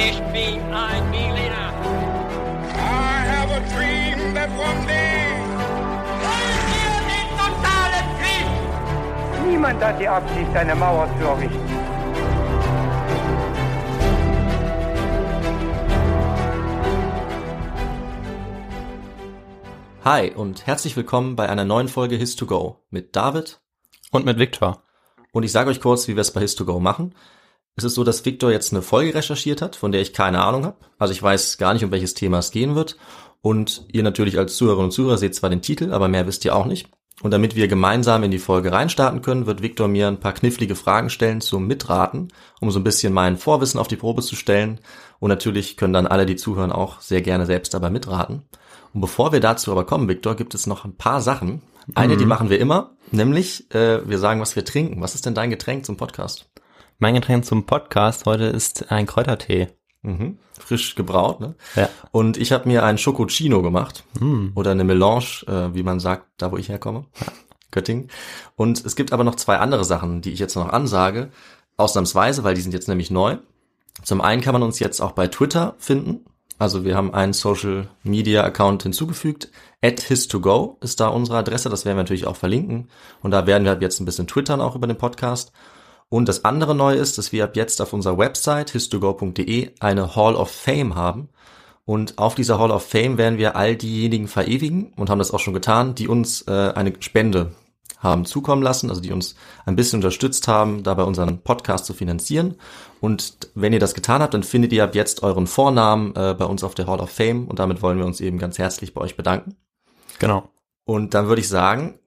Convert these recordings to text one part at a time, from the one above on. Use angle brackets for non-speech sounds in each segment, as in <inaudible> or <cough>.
Ich bin ein Berliner. I have a dream that one day. Wollen wir den totalen Krieg? Niemand hat die Absicht, eine Mauer zu errichten. Hi und herzlich willkommen bei einer neuen Folge His2Go mit David. Und mit Viktor. Und ich sage euch kurz, wie wir es bei His2Go machen. Es ist so, dass Viktor jetzt eine Folge recherchiert hat, von der ich keine Ahnung habe. Also ich weiß gar nicht, um welches Thema es gehen wird. Und ihr natürlich als Zuhörerinnen und Zuhörer seht zwar den Titel, aber mehr wisst ihr auch nicht. Und damit wir gemeinsam in die Folge reinstarten können, wird Viktor mir ein paar knifflige Fragen stellen zum Mitraten, um so ein bisschen mein Vorwissen auf die Probe zu stellen. Und natürlich können dann alle, die zuhören, auch sehr gerne selbst dabei mitraten. Und bevor wir dazu aber kommen, Viktor, gibt es noch ein paar Sachen. Eine, die machen wir immer, nämlich äh, wir sagen, was wir trinken. Was ist denn dein Getränk zum Podcast? Mein Getränk zum Podcast heute ist ein Kräutertee. Mhm. Frisch gebraut, ne? Ja. Und ich habe mir einen Schokocino gemacht oder eine Melange, äh, wie man sagt, da wo ich herkomme, Göttingen. Und es gibt aber noch zwei andere Sachen, die ich jetzt noch ansage, ausnahmsweise, weil die sind jetzt nämlich neu. Zum einen kann man uns jetzt auch bei Twitter finden. Also wir haben einen Social Media Account hinzugefügt. At his2go ist da unsere Adresse. Das werden wir natürlich auch verlinken. Und da werden wir ab jetzt ein bisschen twittern auch über den Podcast. Und das andere Neue ist, dass wir ab jetzt auf unserer Website his2go.de eine Hall of Fame haben. Und auf dieser Hall of Fame werden wir all diejenigen verewigen und haben das auch schon getan, die uns äh, eine Spende haben zukommen lassen, also die uns ein bisschen unterstützt haben, dabei unseren Podcast zu finanzieren. Und wenn ihr das getan habt, dann findet ihr ab jetzt euren Vornamen äh, bei uns auf der Hall of Fame und damit wollen wir uns eben ganz herzlich bei euch bedanken. Genau. Und dann würde ich sagen,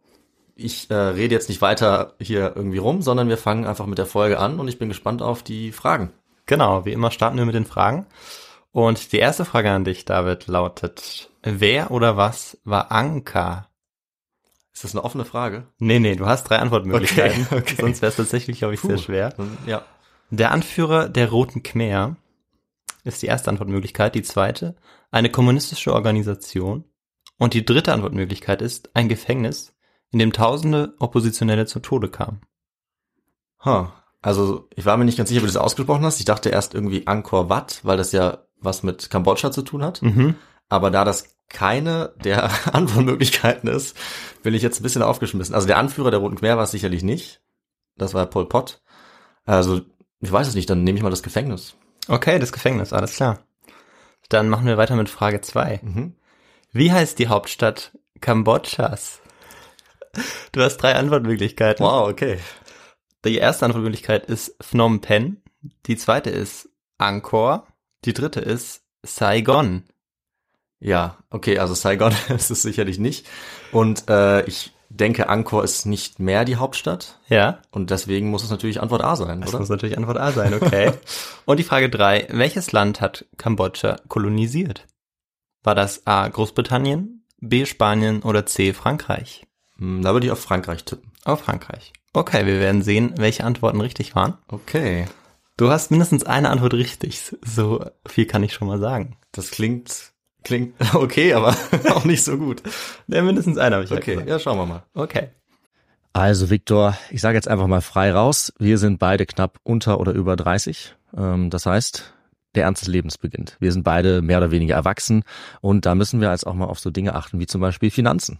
ich äh, rede jetzt nicht weiter hier irgendwie rum, sondern wir fangen einfach mit der Folge an und ich bin gespannt auf die Fragen. Genau, wie immer starten wir mit den Fragen. Und die erste Frage an dich, David, lautet, wer oder was war Anka? Ist das eine offene Frage? Nee, nee, du hast drei Antwortmöglichkeiten. Okay, <laughs> okay. Sonst wäre es tatsächlich, glaube ich, sehr schwer. Ja. Der Anführer der Roten Khmer ist die erste Antwortmöglichkeit. Die zweite, eine kommunistische Organisation. Und die dritte Antwortmöglichkeit ist ein Gefängnis, in dem tausende Oppositionelle zu Tode kamen. Huh. Also ich war mir nicht ganz sicher, wie du das ausgesprochen hast. Ich dachte erst irgendwie Angkor Wat, weil das ja was mit Kambodscha zu tun hat. Mhm. Aber da das keine der <laughs> Antwortmöglichkeiten ist, bin ich jetzt ein bisschen aufgeschmissen. Also der Anführer der Roten Khmer war es sicherlich nicht. Das war Pol Pot. Also ich weiß es nicht, dann nehme ich mal das Gefängnis. Okay, das Gefängnis, alles klar. Dann machen wir weiter mit Frage zwei. Mhm. Wie heißt die Hauptstadt Kambodschas? Du hast drei Antwortmöglichkeiten. Wow, okay. Die erste Antwortmöglichkeit ist Phnom Penh, die zweite ist Angkor, die dritte ist Saigon. Ja, okay, also Saigon <laughs> ist es sicherlich nicht. Und äh, ich denke, Angkor ist nicht mehr die Hauptstadt. Ja, Und deswegen muss es natürlich Antwort A sein, das oder? muss natürlich Antwort A sein, okay. <laughs> Und die Frage drei: welches Land hat Kambodscha kolonisiert? War das A Großbritannien, B Spanien oder C Frankreich? Hm, Da würde ich auf Frankreich tippen. Auf Frankreich. Okay, wir werden sehen, welche Antworten richtig waren. Okay. Du hast mindestens eine Antwort richtig. So viel kann ich schon mal sagen. Das klingt, klingt <laughs> okay, aber <laughs> auch nicht so gut. Ja, mindestens eine habe ich Okay, ja ja, schauen wir mal. Okay. Also Viktor, ich sage jetzt einfach mal frei raus. Wir sind beide knapp unter oder über 30. Ähm, das heißt, der Ernst des Lebens beginnt. Wir sind beide mehr oder weniger erwachsen und da müssen wir jetzt auch mal auf so Dinge achten wie zum Beispiel Finanzen.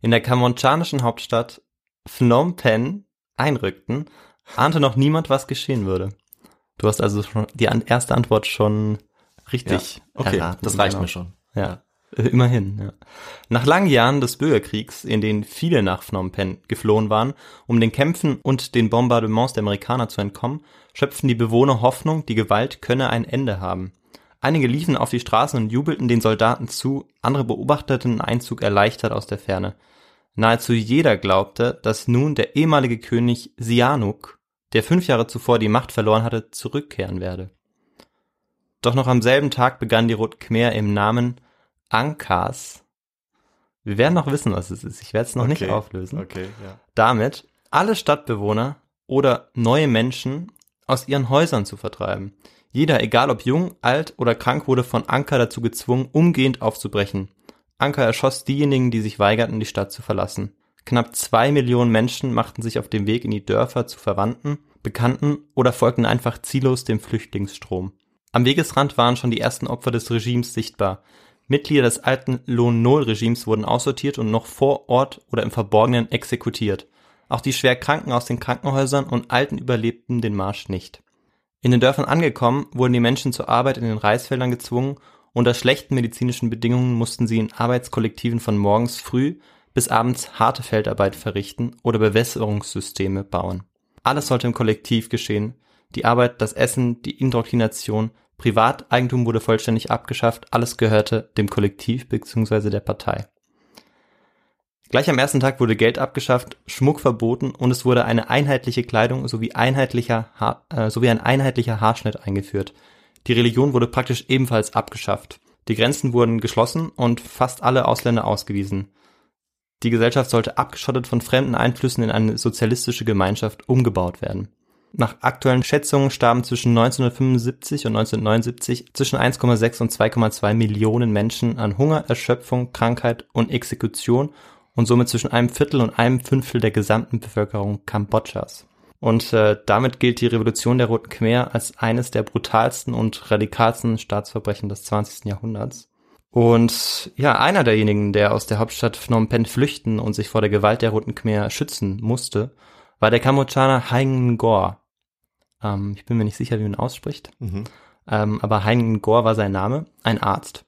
in der kambodschanischen Hauptstadt Phnom Penh einrückten, ahnte noch niemand, was geschehen würde. Du hast also schon die erste Antwort schon richtig. Ja. Okay, erraten, das reicht genau. mir schon. Ja, äh, immerhin. Ja. Nach langen Jahren des Bürgerkriegs, in denen viele nach Phnom Penh geflohen waren, um den Kämpfen und den Bombardements der Amerikaner zu entkommen, schöpften die Bewohner Hoffnung, die Gewalt könne ein Ende haben. Einige liefen auf die Straßen und jubelten den Soldaten zu, andere beobachteten den Einzug erleichtert aus der Ferne. Nahezu jeder glaubte, dass nun der ehemalige König Sihanouk, der fünf Jahre zuvor die Macht verloren hatte, zurückkehren werde. Doch noch am selben Tag begann die Rot Khmer im Namen Ankas. Wir werden noch wissen, was es ist. Ich werde es noch nicht Okay. auflösen. Okay, ja. Damit alle Stadtbewohner oder neue Menschen aus ihren Häusern zu vertreiben. Jeder, egal ob jung, alt oder krank, wurde von Anker dazu gezwungen, umgehend aufzubrechen. Anker erschoss diejenigen, die sich weigerten, die Stadt zu verlassen. Knapp zwei Millionen Menschen machten sich auf den Weg in die Dörfer zu Verwandten, Bekannten oder folgten einfach ziellos dem Flüchtlingsstrom. Am Wegesrand waren schon die ersten Opfer des Regimes sichtbar. Mitglieder des alten Lon-Nol-Regimes wurden aussortiert und noch vor Ort oder im Verborgenen exekutiert. Auch die Schwerkranken aus den Krankenhäusern und Alten überlebten den Marsch nicht. In den Dörfern angekommen, wurden die Menschen zur Arbeit in den Reisfeldern gezwungen, unter schlechten medizinischen Bedingungen mussten sie in Arbeitskollektiven von morgens früh bis abends harte Feldarbeit verrichten oder Bewässerungssysteme bauen. Alles sollte im Kollektiv geschehen. Die Arbeit, das Essen, die Indoktrination, Privateigentum wurde vollständig abgeschafft, alles gehörte dem Kollektiv bzw. der Partei. Gleich am ersten Tag wurde Geld abgeschafft, Schmuck verboten und es wurde eine einheitliche Kleidung sowie, einheitlicher ha äh, sowie ein einheitlicher Haarschnitt eingeführt. Die Religion wurde praktisch ebenfalls abgeschafft. Die Grenzen wurden geschlossen und fast alle Ausländer ausgewiesen. Die Gesellschaft sollte abgeschottet von fremden Einflüssen in eine sozialistische Gemeinschaft umgebaut werden. Nach aktuellen Schätzungen starben zwischen 1975 und 1979 zwischen 1,6 und 2,2 Millionen Menschen an Hunger, Erschöpfung, Krankheit und Exekution und somit zwischen einem Viertel und einem Fünftel der gesamten Bevölkerung Kambodschas. Und äh, damit gilt die Revolution der Roten Khmer als eines der brutalsten und radikalsten Staatsverbrechen des 20. Jahrhunderts. Und ja, einer derjenigen, der aus der Hauptstadt Phnom Penh flüchten und sich vor der Gewalt der Roten Khmer schützen musste, war der Kambodschaner Hein Ngor. Ähm, ich bin mir nicht sicher, wie man ausspricht. Mhm. Ähm, aber Hein Ngor war sein Name, ein Arzt.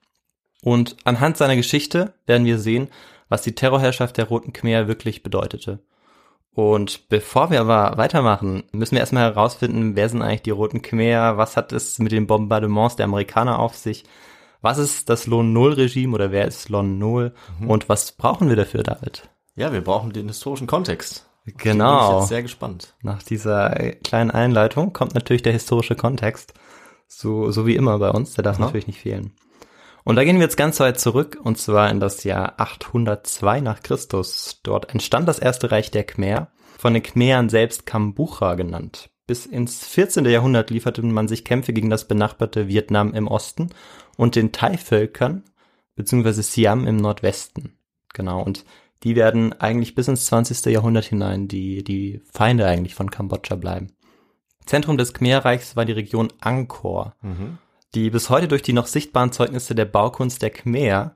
Und anhand seiner Geschichte werden wir sehen, was die Terrorherrschaft der Roten Khmer wirklich bedeutete. Und bevor wir aber weitermachen, müssen wir erstmal herausfinden, wer sind eigentlich die Roten Khmer, was hat es mit den Bombardements der Amerikaner auf sich, was ist das Lon-Nol-Regime oder wer ist Lon-Nol und was brauchen wir dafür, David? Ja, wir brauchen den historischen Kontext. Bin ich Genau. jetzt sehr gespannt. Nach dieser kleinen Einleitung kommt natürlich der historische Kontext. So, so wie immer bei uns, der darf Aha. natürlich nicht fehlen. Und da gehen wir jetzt ganz weit zurück, und zwar in das Jahr 802 nach Christus. Dort entstand das erste Reich der Khmer, von den Khmeren selbst Kambucha genannt. Bis ins 14. Jahrhundert lieferte man sich Kämpfe gegen das benachbarte Vietnam im Osten und den Thai-Völkern, beziehungsweise Siam im Nordwesten. Genau, und die werden eigentlich bis ins 20. Jahrhundert hinein die, die Feinde eigentlich von Kambodscha bleiben. Zentrum des Khmerreichs war die Region Angkor, die bis heute durch die noch sichtbaren Zeugnisse der Baukunst der Khmer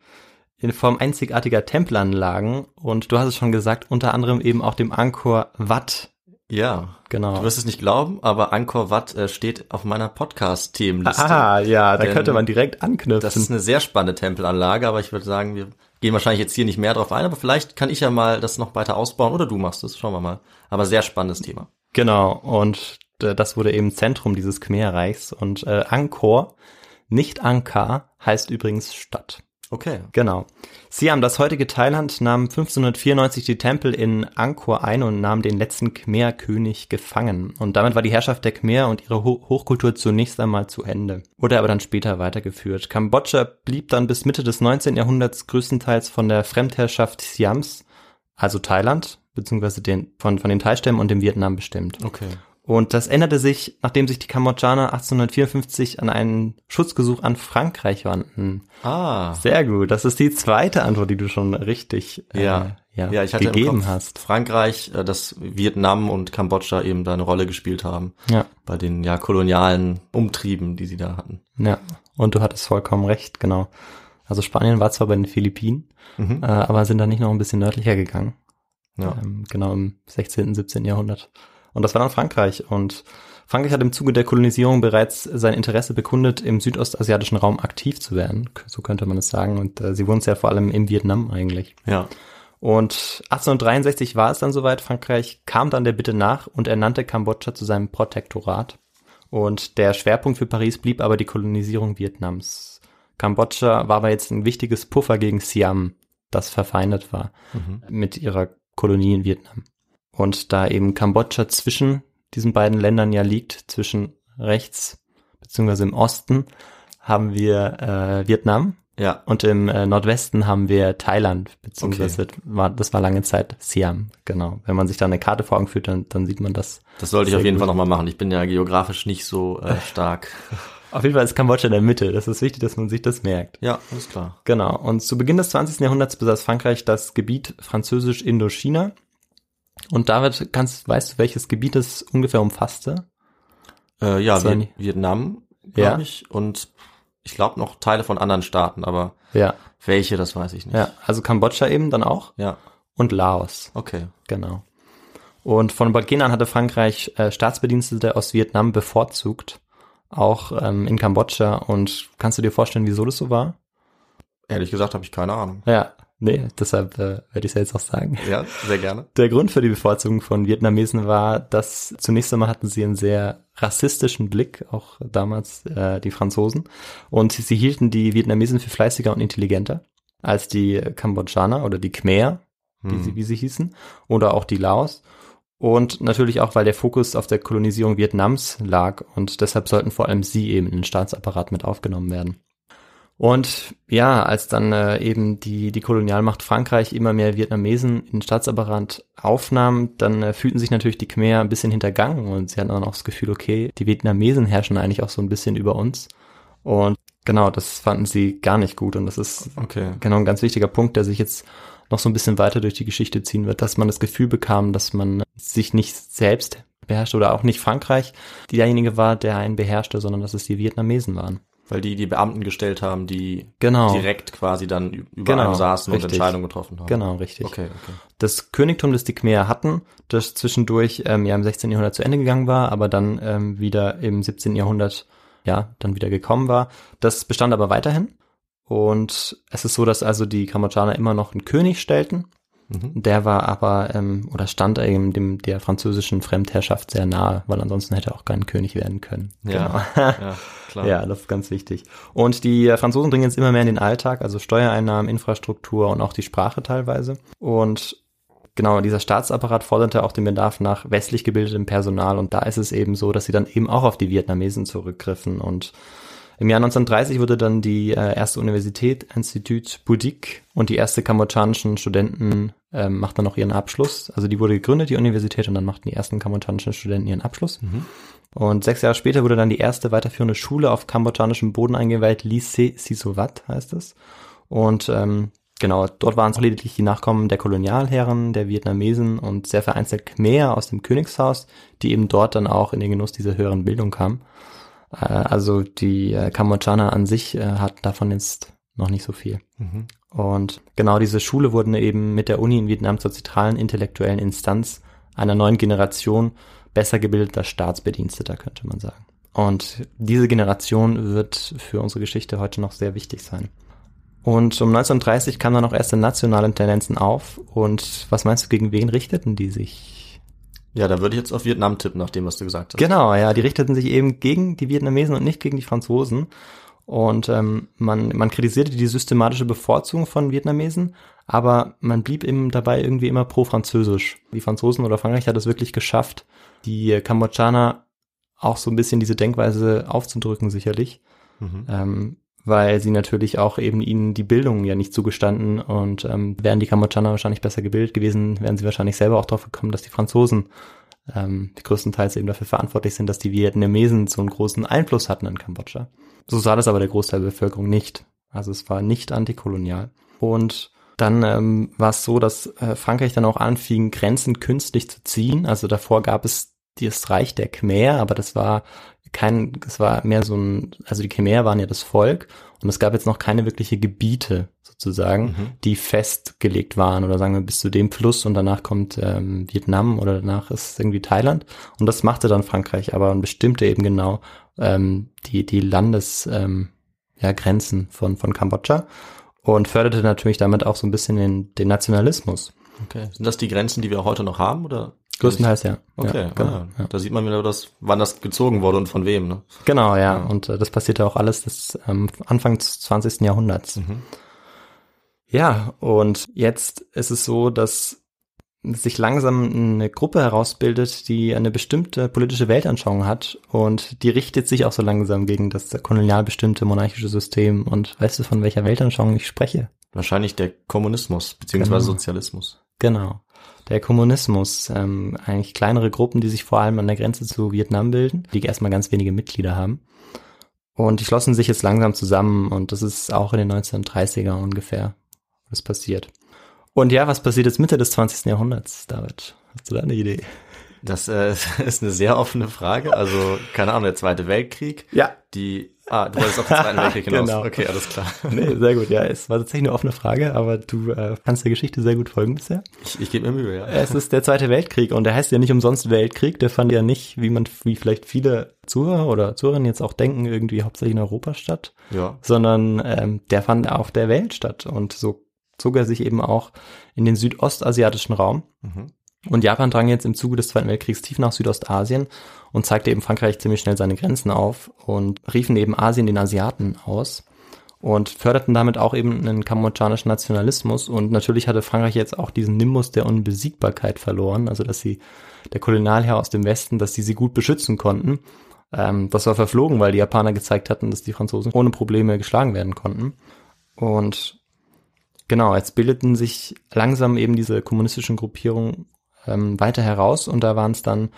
in Form einzigartiger Tempelanlagen und du hast es schon gesagt, unter anderem eben auch dem Angkor Wat. Ja. Genau. Du wirst es nicht glauben, aber Angkor Wat äh, steht auf meiner Podcast-Themenliste. Ah, ja, da könnte man direkt anknüpfen. Das ist eine sehr spannende Tempelanlage, aber ich würde sagen, wir gehen wahrscheinlich jetzt hier nicht mehr drauf ein, aber vielleicht kann ich ja mal das noch weiter ausbauen oder du machst es, schauen wir mal. Aber sehr spannendes Thema. Genau, und äh, das wurde eben Zentrum dieses Khmerreichs. Und äh, Angkor, nicht Ankar, heißt übrigens Stadt. Okay. Genau. Siam, das heutige Thailand, nahm 1594 die Tempel in Angkor ein und nahm den letzten Khmer-König gefangen. Und damit war die Herrschaft der Khmer und ihre Ho Hochkultur zunächst einmal zu Ende. Wurde aber dann später weitergeführt. Kambodscha blieb dann bis Mitte des 19. Jahrhunderts größtenteils von der Fremdherrschaft Siams, also Thailand, beziehungsweise den, von, von den Thai-Stämmen und dem Vietnam bestimmt. Okay. Und das änderte sich, nachdem sich die Kambodschaner 1854 an einen Schutzgesuch an Frankreich wandten. Ah. Sehr gut. Das ist die zweite Antwort, die du schon richtig äh, Ja. ja, Ja, ich hatte gegeben Kopf hast. Frankreich, äh, dass Vietnam und Kambodscha eben da eine Rolle gespielt haben. Ja, Bei den ja kolonialen Umtrieben, die sie da hatten. ja. Und du hattest vollkommen recht, genau. Also Spanien war zwar bei den Philippinen, Mhm. äh, aber sind dann nicht noch ein bisschen nördlicher gegangen. Ja. Ähm, genau im 16., 17. Jahrhundert. Und das war dann Frankreich. Und Frankreich hat im Zuge der Kolonisierung bereits sein Interesse bekundet, im südostasiatischen Raum aktiv zu werden. So könnte man es sagen. Und äh, sie es ja vor allem im Vietnam eigentlich. Ja. Und 1863 war es dann soweit. Frankreich kam dann der Bitte nach und ernannte Kambodscha zu seinem Protektorat. Und der Schwerpunkt für Paris blieb aber die Kolonisierung Vietnams. Kambodscha war aber jetzt ein wichtiges Puffer gegen Siam, das verfeindet war mit ihrer Kolonie in Vietnam. Und da eben Kambodscha zwischen diesen beiden Ländern ja liegt, zwischen rechts beziehungsweise im Osten, haben wir äh, Vietnam Ja. und im äh, Nordwesten haben wir Thailand, beziehungsweise war, das war lange Zeit Siam, genau. Wenn man sich da eine Karte vor Augen führt, dann, dann sieht man das. Das sollte ich auf jeden gut. Fall nochmal machen. Ich bin ja geografisch nicht so äh, <laughs> stark. Auf jeden Fall ist Kambodscha in der Mitte. Das ist wichtig, dass man sich das merkt. ja, alles klar. Genau. Und zu Beginn des 20. Jahrhunderts besaß Frankreich das Gebiet Französisch-Indochina. Und David, kannst, weißt du, welches Gebiet es ungefähr umfasste? Äh, ja, Vi Vietnam, Ja. glaube ich. Und ich glaube noch Teile von anderen Staaten, aber Ja. welche, das weiß ich nicht. Ja, also Kambodscha eben dann auch Ja, und Laos. okay. Genau. Und von Beginn an hatte Frankreich äh, Staatsbedienstete aus Vietnam bevorzugt, auch ähm, in Kambodscha. Und kannst du dir vorstellen, wieso das so war? Ehrlich gesagt habe ich keine Ahnung. Ja, nee, deshalb äh, werde ich es ja jetzt auch sagen. Ja, sehr gerne. <laughs> Der Grund für die Bevorzugung von Vietnamesen war, dass zunächst einmal hatten sie einen sehr rassistischen Blick, auch damals äh, die Franzosen, und sie, sie hielten die Vietnamesen für fleißiger und intelligenter als die Kambodschaner oder die Khmer, wie, Hm. sie, wie sie hießen, oder auch die Laos. Und natürlich auch, weil der Fokus auf der Kolonisierung Vietnams lag und deshalb sollten vor allem sie eben in den Staatsapparat mit aufgenommen werden. Und ja, als dann äh, eben die, die Kolonialmacht Frankreich immer mehr Vietnamesen in den Staatsapparat aufnahm, dann äh, fühlten sich natürlich die Khmer ein bisschen hintergangen und sie hatten dann auch das Gefühl, okay, die Vietnamesen herrschen eigentlich auch so ein bisschen über uns. Und genau, das fanden sie gar nicht gut und das ist Okay. genau ein ganz wichtiger Punkt, der sich jetzt noch so ein bisschen weiter durch die Geschichte ziehen wird, dass man das Gefühl bekam, dass man sich nicht selbst beherrscht oder auch nicht Frankreich derjenige war, der einen beherrschte, sondern dass es die Vietnamesen waren. Weil die die Beamten gestellt haben, die Genau. direkt quasi dann über Genau, einem saßen richtig. und Entscheidungen getroffen haben. Genau, richtig. Okay, okay. Das Königtum, das die Khmer hatten, das zwischendurch ähm, ja im 16. Jahrhundert zu Ende gegangen war, aber dann ähm, wieder im 17. Jahrhundert ja dann wieder gekommen war, das bestand aber weiterhin. Und es ist so, dass also die Kambodschaner immer noch einen König stellten. Mhm. Der war aber ähm, oder stand eben dem der französischen Fremdherrschaft sehr nahe, weil ansonsten hätte er auch kein König werden können. Ja, Genau. ja, klar. <laughs> Ja, das ist ganz wichtig. Und die Franzosen dringen jetzt immer mehr in den Alltag, also Steuereinnahmen, Infrastruktur und auch die Sprache teilweise. Und genau, dieser Staatsapparat forderte auch den Bedarf nach westlich gebildetem Personal. Und da ist es eben so, dass sie dann eben auch auf die Vietnamesen zurückgriffen. Und im Jahr 1930 wurde dann die äh, erste Universität, Institut Boudic, und die erste kambodschanischen Studenten ähm, machten noch ihren Abschluss. Also die wurde gegründet, die Universität, und dann machten die ersten kambodschanischen Studenten ihren Abschluss. Und sechs Jahre später wurde dann die erste weiterführende Schule auf kambodschanischem Boden eingeweiht, Lycée Sisovat heißt es. Und ähm, genau, dort waren es lediglich die Nachkommen der Kolonialherren, der Vietnamesen und sehr vereinzelt Khmer aus dem Königshaus, die eben dort dann auch in den Genuss dieser höheren Bildung kamen. Äh, also die äh, Kambodschaner an sich äh, hat davon jetzt noch nicht so viel. Mhm. Und genau diese Schule wurden eben mit der Uni in Vietnam zur zentralen intellektuellen Instanz einer neuen Generation besser gebildeter Staatsbediensteter, könnte man sagen. Und diese Generation wird für unsere Geschichte heute noch sehr wichtig sein. Und um 1930 kamen dann auch erste nationale Tendenzen auf. Und was meinst du, gegen wen richteten die sich? Ja, da würde ich jetzt auf Vietnam tippen, nach dem, was du gesagt hast. Genau, ja, die richteten sich eben gegen die Vietnamesen und nicht gegen die Franzosen. Und ähm, man, man kritisierte die systematische Bevorzugung von Vietnamesen, aber man blieb eben dabei irgendwie immer pro-französisch. Die Franzosen oder Frankreich hat es wirklich geschafft, die Kambodschaner auch so ein bisschen diese Denkweise aufzudrücken, sicherlich. Mhm. Ähm, weil sie natürlich auch eben ihnen die Bildung ja nicht zugestanden und ähm, wären die Kambodschaner wahrscheinlich besser gebildet gewesen, wären sie wahrscheinlich selber auch drauf gekommen, dass die Franzosen ähm, größtenteils eben dafür verantwortlich sind, dass die Vietnamesen so einen großen Einfluss hatten in Kambodscha. So sah das aber der Großteil der Bevölkerung nicht. Also es war nicht antikolonial. Und dann ähm, war es so, dass äh, Frankreich dann auch anfing, Grenzen künstlich zu ziehen. Also davor gab es das Reich der Khmer, aber das war kein, es war mehr so ein, also die Khmer waren ja das Volk und es gab jetzt noch keine wirkliche Gebiete sozusagen, Mhm. die festgelegt waren oder sagen wir bis zu dem Fluss und danach kommt ähm, Vietnam oder danach ist irgendwie Thailand und das machte dann Frankreich aber und bestimmte eben genau ähm, die die Landes ähm, ja, Grenzen von von Kambodscha und förderte natürlich damit auch so ein bisschen den, den Nationalismus. Okay. Sind das die Grenzen, die wir heute noch haben, oder? Größtenteils ja. Okay, ja, genau. ah, ja. da sieht man wieder, das, wann das gezogen wurde und von wem, ne? Genau, ja. Ja. Und äh, das passierte auch alles des ähm, Anfang des 20. Jahrhunderts. Mhm. Ja, und jetzt ist es so, dass sich langsam eine Gruppe herausbildet, die eine bestimmte politische Weltanschauung hat und die richtet sich auch so langsam gegen das kolonial bestimmte monarchische System. Und weißt du, von welcher Weltanschauung ich spreche? Wahrscheinlich der Kommunismus, beziehungsweise Genau. Sozialismus. Genau. Der Kommunismus, ähm, eigentlich kleinere Gruppen, die sich vor allem an der Grenze zu Vietnam bilden, die erstmal ganz wenige Mitglieder haben. Und die schlossen sich jetzt langsam zusammen und das ist auch in den 1930er ungefähr, was passiert. Und ja, was passiert jetzt Mitte des 20. Jahrhunderts, David? Hast du da eine Idee? Das äh, <laughs> ist eine sehr offene Frage. Also, keine Ahnung, der Zweite Weltkrieg, Ja. die, ah, du wolltest auf den Zweiten <laughs> Weltkrieg hinaus. Genau. Okay, alles klar. <laughs> Nee, sehr gut, ja. Es war tatsächlich eine offene Frage, aber du äh, kannst der Geschichte sehr gut folgen bisher. Ich, ich gebe mir Mühe, ja. Es ist der Zweite Weltkrieg und der heißt ja nicht umsonst Weltkrieg. Der fand ja nicht, wie man, wie vielleicht viele Zuhörer oder Zuhörerinnen jetzt auch denken, irgendwie hauptsächlich in Europa statt, Ja. sondern ähm, der fand auf der Welt statt und so zog er sich eben auch in den südostasiatischen Raum. Mhm. Und Japan drang jetzt im Zuge des Zweiten Weltkriegs tief nach Südostasien und zeigte eben Frankreich ziemlich schnell seine Grenzen auf und riefen eben Asien den Asiaten aus und förderten damit auch eben einen kambodschanischen Nationalismus. Und natürlich hatte Frankreich jetzt auch diesen Nimbus der Unbesiegbarkeit verloren, also dass sie, der Kolonialherr aus dem Westen, dass die sie gut beschützen konnten. Ähm, das war verflogen, weil die Japaner gezeigt hatten, dass die Franzosen ohne Probleme geschlagen werden konnten. Und genau, jetzt bildeten sich langsam eben diese kommunistischen Gruppierungen ähm, weiter heraus und da waren es dann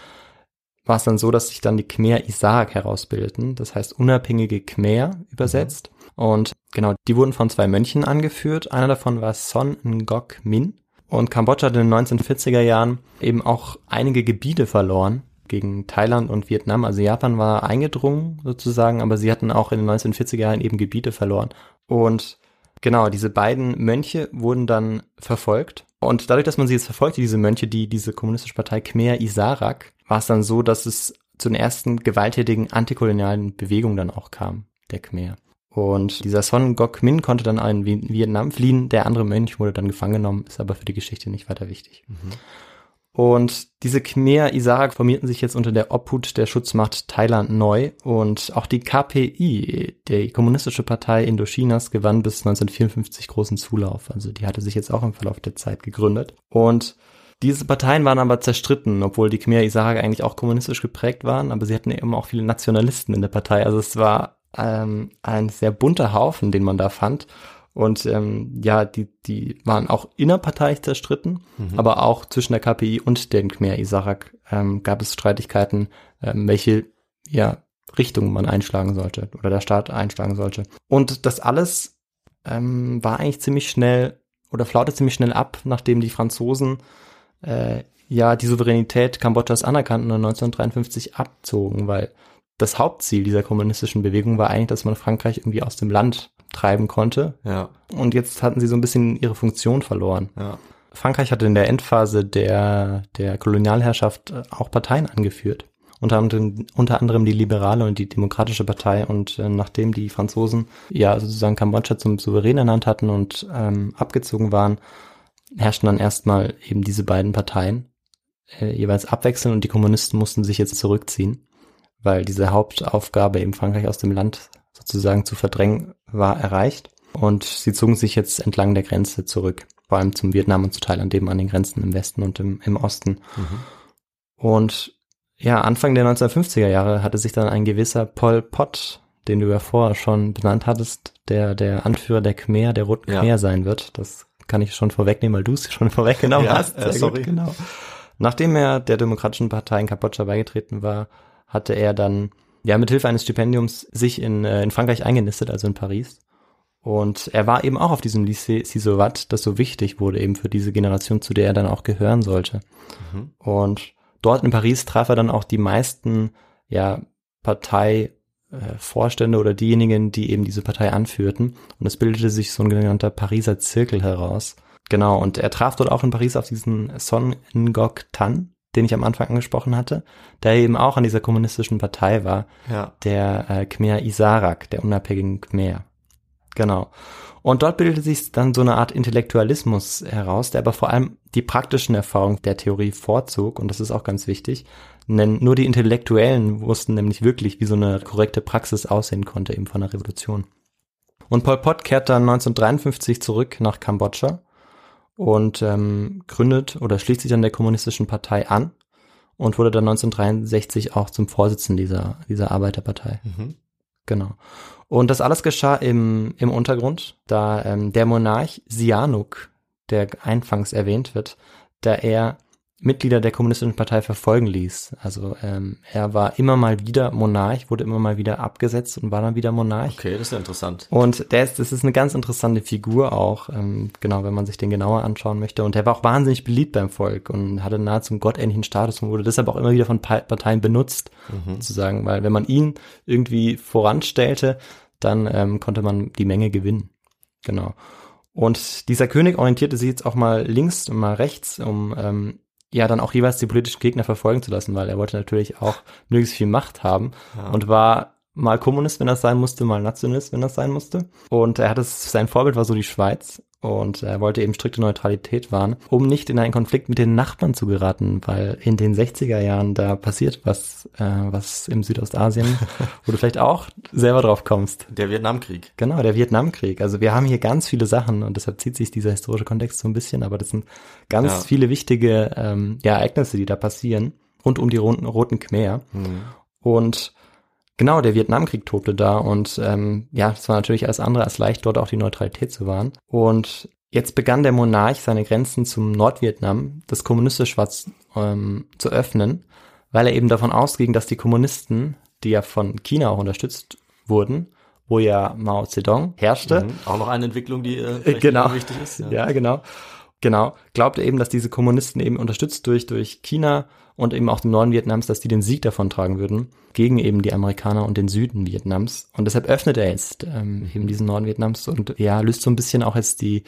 war es dann so, dass sich dann die Khmer Isaac herausbildeten, das heißt unabhängige Khmer übersetzt. Und genau, die wurden von zwei Mönchen angeführt. Einer davon war Son Ngoc Min. Und Kambodscha hat in den 1940er Jahren eben auch einige Gebiete verloren gegen Thailand und Vietnam. Also Japan war eingedrungen sozusagen, aber sie hatten auch in den 1940er Jahren eben Gebiete verloren. Und genau, diese beiden Mönche wurden dann verfolgt. Und dadurch, dass man sie jetzt verfolgte, diese Mönche, die diese kommunistische Partei Khmer Isarak, war es dann so, dass es zu den ersten gewalttätigen antikolonialen Bewegungen dann auch kam, der Khmer. Und dieser Son Ngoc Min konnte dann in Vi- Vietnam fliehen, der andere Mönch wurde dann gefangen genommen, ist aber für die Geschichte nicht weiter wichtig. Und diese Khmer Isarak formierten sich jetzt unter der Obhut der Schutzmacht Thailand neu und auch die KPI, die Kommunistische Partei Indochinas, gewann bis 1954 großen Zulauf. Also die hatte sich jetzt auch im Verlauf der Zeit gegründet. Und diese Parteien waren aber zerstritten, obwohl die Khmer Isarak eigentlich auch kommunistisch geprägt waren, aber sie hatten eben auch viele Nationalisten in der Partei. Also es war ähm, ein sehr bunter Haufen, den man da fand. Und ähm, ja, die, die waren auch innerparteilich zerstritten, aber auch zwischen der KPI und den Khmer Isarak ähm, gab es Streitigkeiten, ähm, welche ja, Richtung man einschlagen sollte oder der Staat einschlagen sollte. Und das alles ähm, war eigentlich ziemlich schnell oder flaute ziemlich schnell ab, nachdem die Franzosen äh, ja die Souveränität Kambodschas anerkannten und 1953 abzogen, weil das Hauptziel dieser kommunistischen Bewegung war eigentlich, dass man Frankreich irgendwie aus dem Land treiben konnte. Ja. Und jetzt hatten sie so ein bisschen ihre Funktion verloren. Ja. Frankreich hatte in der Endphase der, der Kolonialherrschaft äh, auch Parteien angeführt. Unter anderem, unter anderem die Liberale und die Demokratische Partei. Und äh, nachdem die Franzosen ja sozusagen Kambodscha zum Souverän ernannt hatten und ähm, abgezogen waren, herrschten dann erstmal eben diese beiden Parteien äh, jeweils abwechseln und die Kommunisten mussten sich jetzt zurückziehen, weil diese Hauptaufgabe eben Frankreich aus dem Land sozusagen zu verdrängen war erreicht. Und sie zogen sich jetzt entlang der Grenze zurück, vor allem zum Vietnam und zu Thailand, eben an den Grenzen im Westen und im, im Osten. Und ja, Anfang der 1950er Jahre hatte sich dann ein gewisser Pol Pot, den du ja vorher schon benannt hattest, der der Anführer der Khmer, der Roten Ja. Khmer sein wird. Das kann ich schon vorwegnehmen, weil du es schon <laughs> vorweggenommen Ja, hast. äh, sorry. Gut, genau. Nachdem er der Demokratischen Partei in Kambodscha beigetreten war, hatte er dann ja mit Hilfe eines Stipendiums sich in, äh, in Frankreich eingenistet, also in Paris. Und er war eben auch auf diesem Lycée Sisovat, das so wichtig wurde eben für diese Generation, zu der er dann auch gehören sollte. Und dort in Paris traf er dann auch die meisten ja, Parteivorstände oder diejenigen, die eben diese Partei anführten. Und es bildete sich so ein genannter Pariser Zirkel heraus. Genau, und er traf dort auch in Paris auf diesen Son Ngoc Tan, den ich am Anfang angesprochen hatte, der eben auch an dieser kommunistischen Partei war, Ja. der äh, Khmer Isarak, der unabhängigen Khmer. Genau. Und dort bildete sich dann so eine Art Intellektualismus heraus, der aber vor allem die praktischen Erfahrungen der Theorie vorzog, und das ist auch ganz wichtig, denn nur die Intellektuellen wussten nämlich wirklich, wie so eine korrekte Praxis aussehen konnte, eben von der Revolution. Und Pol Pot kehrt dann 1953 zurück nach Kambodscha und ähm, gründet oder schließt sich an der kommunistischen Partei an und wurde dann 1963 auch zum Vorsitzenden dieser, dieser Arbeiterpartei. Mhm. Genau. Und das alles geschah im, im Untergrund, da ähm, der Monarch Sihanouk, der einfangs erwähnt wird, da er Mitglieder der kommunistischen Partei verfolgen ließ. Also ähm, er war immer mal wieder Monarch, wurde immer mal wieder abgesetzt und war dann wieder Monarch. Okay, das ist ja interessant. Und der ist, das ist eine ganz interessante Figur auch, ähm, genau, wenn man sich den genauer anschauen möchte. Und der war auch wahnsinnig beliebt beim Volk und hatte nahezu einen gottähnlichen Status und wurde deshalb auch immer wieder von Pa- Parteien benutzt, sozusagen, weil wenn man ihn irgendwie voranstellte, dann ähm, konnte man die Menge gewinnen. Genau. Und dieser König orientierte sich jetzt auch mal links und mal rechts, um ähm, ja dann auch jeweils die politischen Gegner verfolgen zu lassen, weil er wollte natürlich auch möglichst viel Macht haben und war mal Kommunist, wenn das sein musste, mal Nationalist, wenn das sein musste. Und er hat es, sein Vorbild war so die Schweiz und er wollte eben strikte Neutralität wahren, um nicht in einen Konflikt mit den Nachbarn zu geraten, weil in den 60er Jahren da passiert was, äh, was im Südostasien, <laughs> wo du vielleicht auch selber drauf kommst. Der Vietnamkrieg. Genau, der Vietnamkrieg. Also wir haben hier ganz viele Sachen und deshalb zieht sich dieser historische Kontext so ein bisschen, aber das sind ganz Ja. viele wichtige ähm, ja, Ereignisse, die da passieren, rund um die roten, roten Khmer. Und genau, der Vietnamkrieg tobte da und ähm, ja, es war natürlich alles andere als leicht, dort auch die Neutralität zu wahren. Und jetzt begann der Monarch seine Grenzen zum Nordvietnam, das kommunistisch war, ähm, zu öffnen, weil er eben davon ausging, dass die Kommunisten, die ja von China auch unterstützt wurden, wo ja Mao Zedong herrsste, Mhm. Auch noch eine Entwicklung, die äh, <laughs> genau. wichtig ist. Ja. genau. Genau. Glaubte eben, dass diese Kommunisten eben unterstützt durch, durch China und eben auch dem Norden Vietnams, dass die den Sieg davon tragen würden, gegen eben die Amerikaner und den Süden Vietnams. Und deshalb öffnet er jetzt ähm, eben diesen Norden Vietnams und ja, löst so ein bisschen auch jetzt die,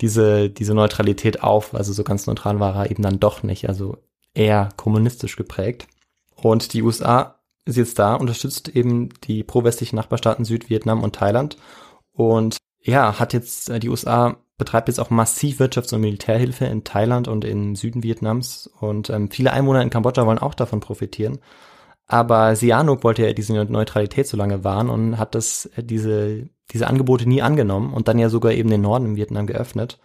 diese, diese Neutralität auf. Also so ganz neutral war er eben dann doch nicht. Also eher kommunistisch geprägt. Und die USA ist jetzt da, unterstützt eben die pro-westlichen Nachbarstaaten Südvietnam und Thailand. Und ja, hat jetzt, äh, die USA betreibt jetzt auch massiv Wirtschafts- und Militärhilfe in Thailand und im Süden Vietnams. Und ähm, viele Einwohner in Kambodscha wollen auch davon profitieren. Aber Sihanouk wollte ja diese Neutralität so lange wahren und hat das, äh, diese, diese Angebote nie angenommen und dann ja sogar eben den Norden im Vietnam geöffnet.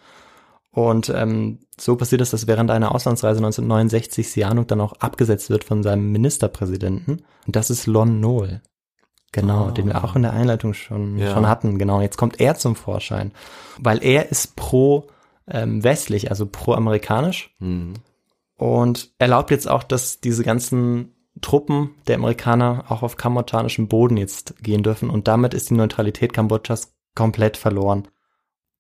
Und ähm, so passiert es, dass während einer Auslandsreise 1969 Sihanouk dann auch abgesetzt wird von seinem Ministerpräsidenten. Und das ist Lon Nol. Genau, Ah. den wir auch in der Einleitung schon, Ja. schon hatten. Genau, jetzt kommt er zum Vorschein. Weil er ist pro ähm, westlich, also pro amerikanisch Mhm. und erlaubt jetzt auch, dass diese ganzen Truppen der Amerikaner auch auf kambodschanischem Boden jetzt gehen dürfen und damit ist die Neutralität Kambodschas komplett verloren.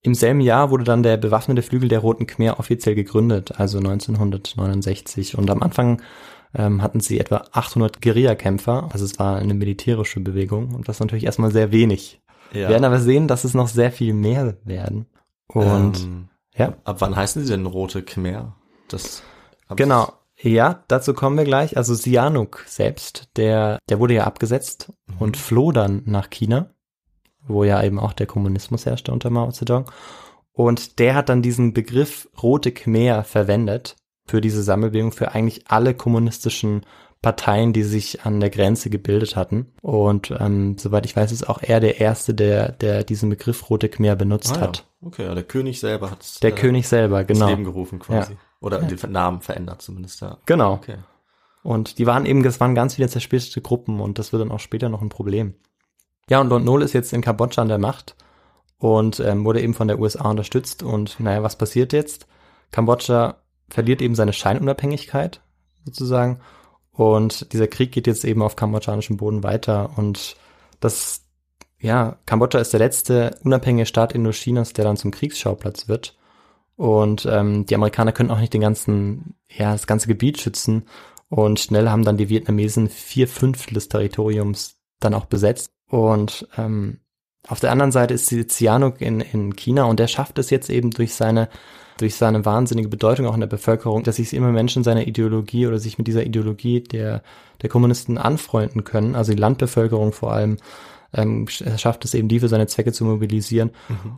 Im selben Jahr wurde dann der bewaffnete Flügel der Roten Khmer offiziell gegründet, also 1969. Und am Anfang ähm, hatten sie etwa 800 Guerillakämpfer, also es war eine militärische Bewegung und das ist natürlich erstmal sehr wenig. Ja. Wir werden aber sehen, dass es noch sehr viel mehr werden. Und ähm, ja. Ab wann heißen sie denn Rote Khmer? Das Genau. Ja, dazu kommen wir gleich. Also Sihanouk selbst, der, der wurde ja abgesetzt und floh dann nach China, wo ja eben auch der Kommunismus herrschte unter Mao Zedong. Und der hat dann diesen Begriff Rote Khmer verwendet für diese Sammelbewegung, für eigentlich alle kommunistischen Parteien, die sich an der Grenze gebildet hatten. Und ähm, soweit ich weiß, ist auch er der Erste, der, der diesen Begriff Rote Khmer benutzt Ah, ja. hat. Okay, ja, der König selber hat Der König selber, ins genau. Leben gerufen quasi. Oder den Namen verändert zumindest, ja. Genau. Okay. Und die waren eben, das waren ganz viele zersplitterte Gruppen und das wird dann auch später noch ein Problem. Ja, und Lord Nol ist jetzt in Kambodscha an der Macht und ähm, wurde eben von der USA unterstützt. Und naja, was passiert jetzt? Kambodscha verliert eben seine Scheinunabhängigkeit sozusagen. Und dieser Krieg geht jetzt eben auf kambodschanischem Boden weiter. Und das, ja, Kambodscha ist der letzte unabhängige Staat Indochinas, der dann zum Kriegsschauplatz wird. Und ähm, die Amerikaner können auch nicht den ganzen, ja, das ganze Gebiet schützen. Und schnell haben dann die Vietnamesen vier Fünftel des Territoriums dann auch besetzt. Und ähm, auf der anderen Seite ist Sihanouk in, in China und der schafft es jetzt eben durch seine durch seine wahnsinnige Bedeutung auch in der Bevölkerung, dass sich immer Menschen seiner Ideologie oder sich mit dieser Ideologie der, der Kommunisten anfreunden können, also die Landbevölkerung vor allem, ähm, er schafft es eben, die für seine Zwecke zu mobilisieren.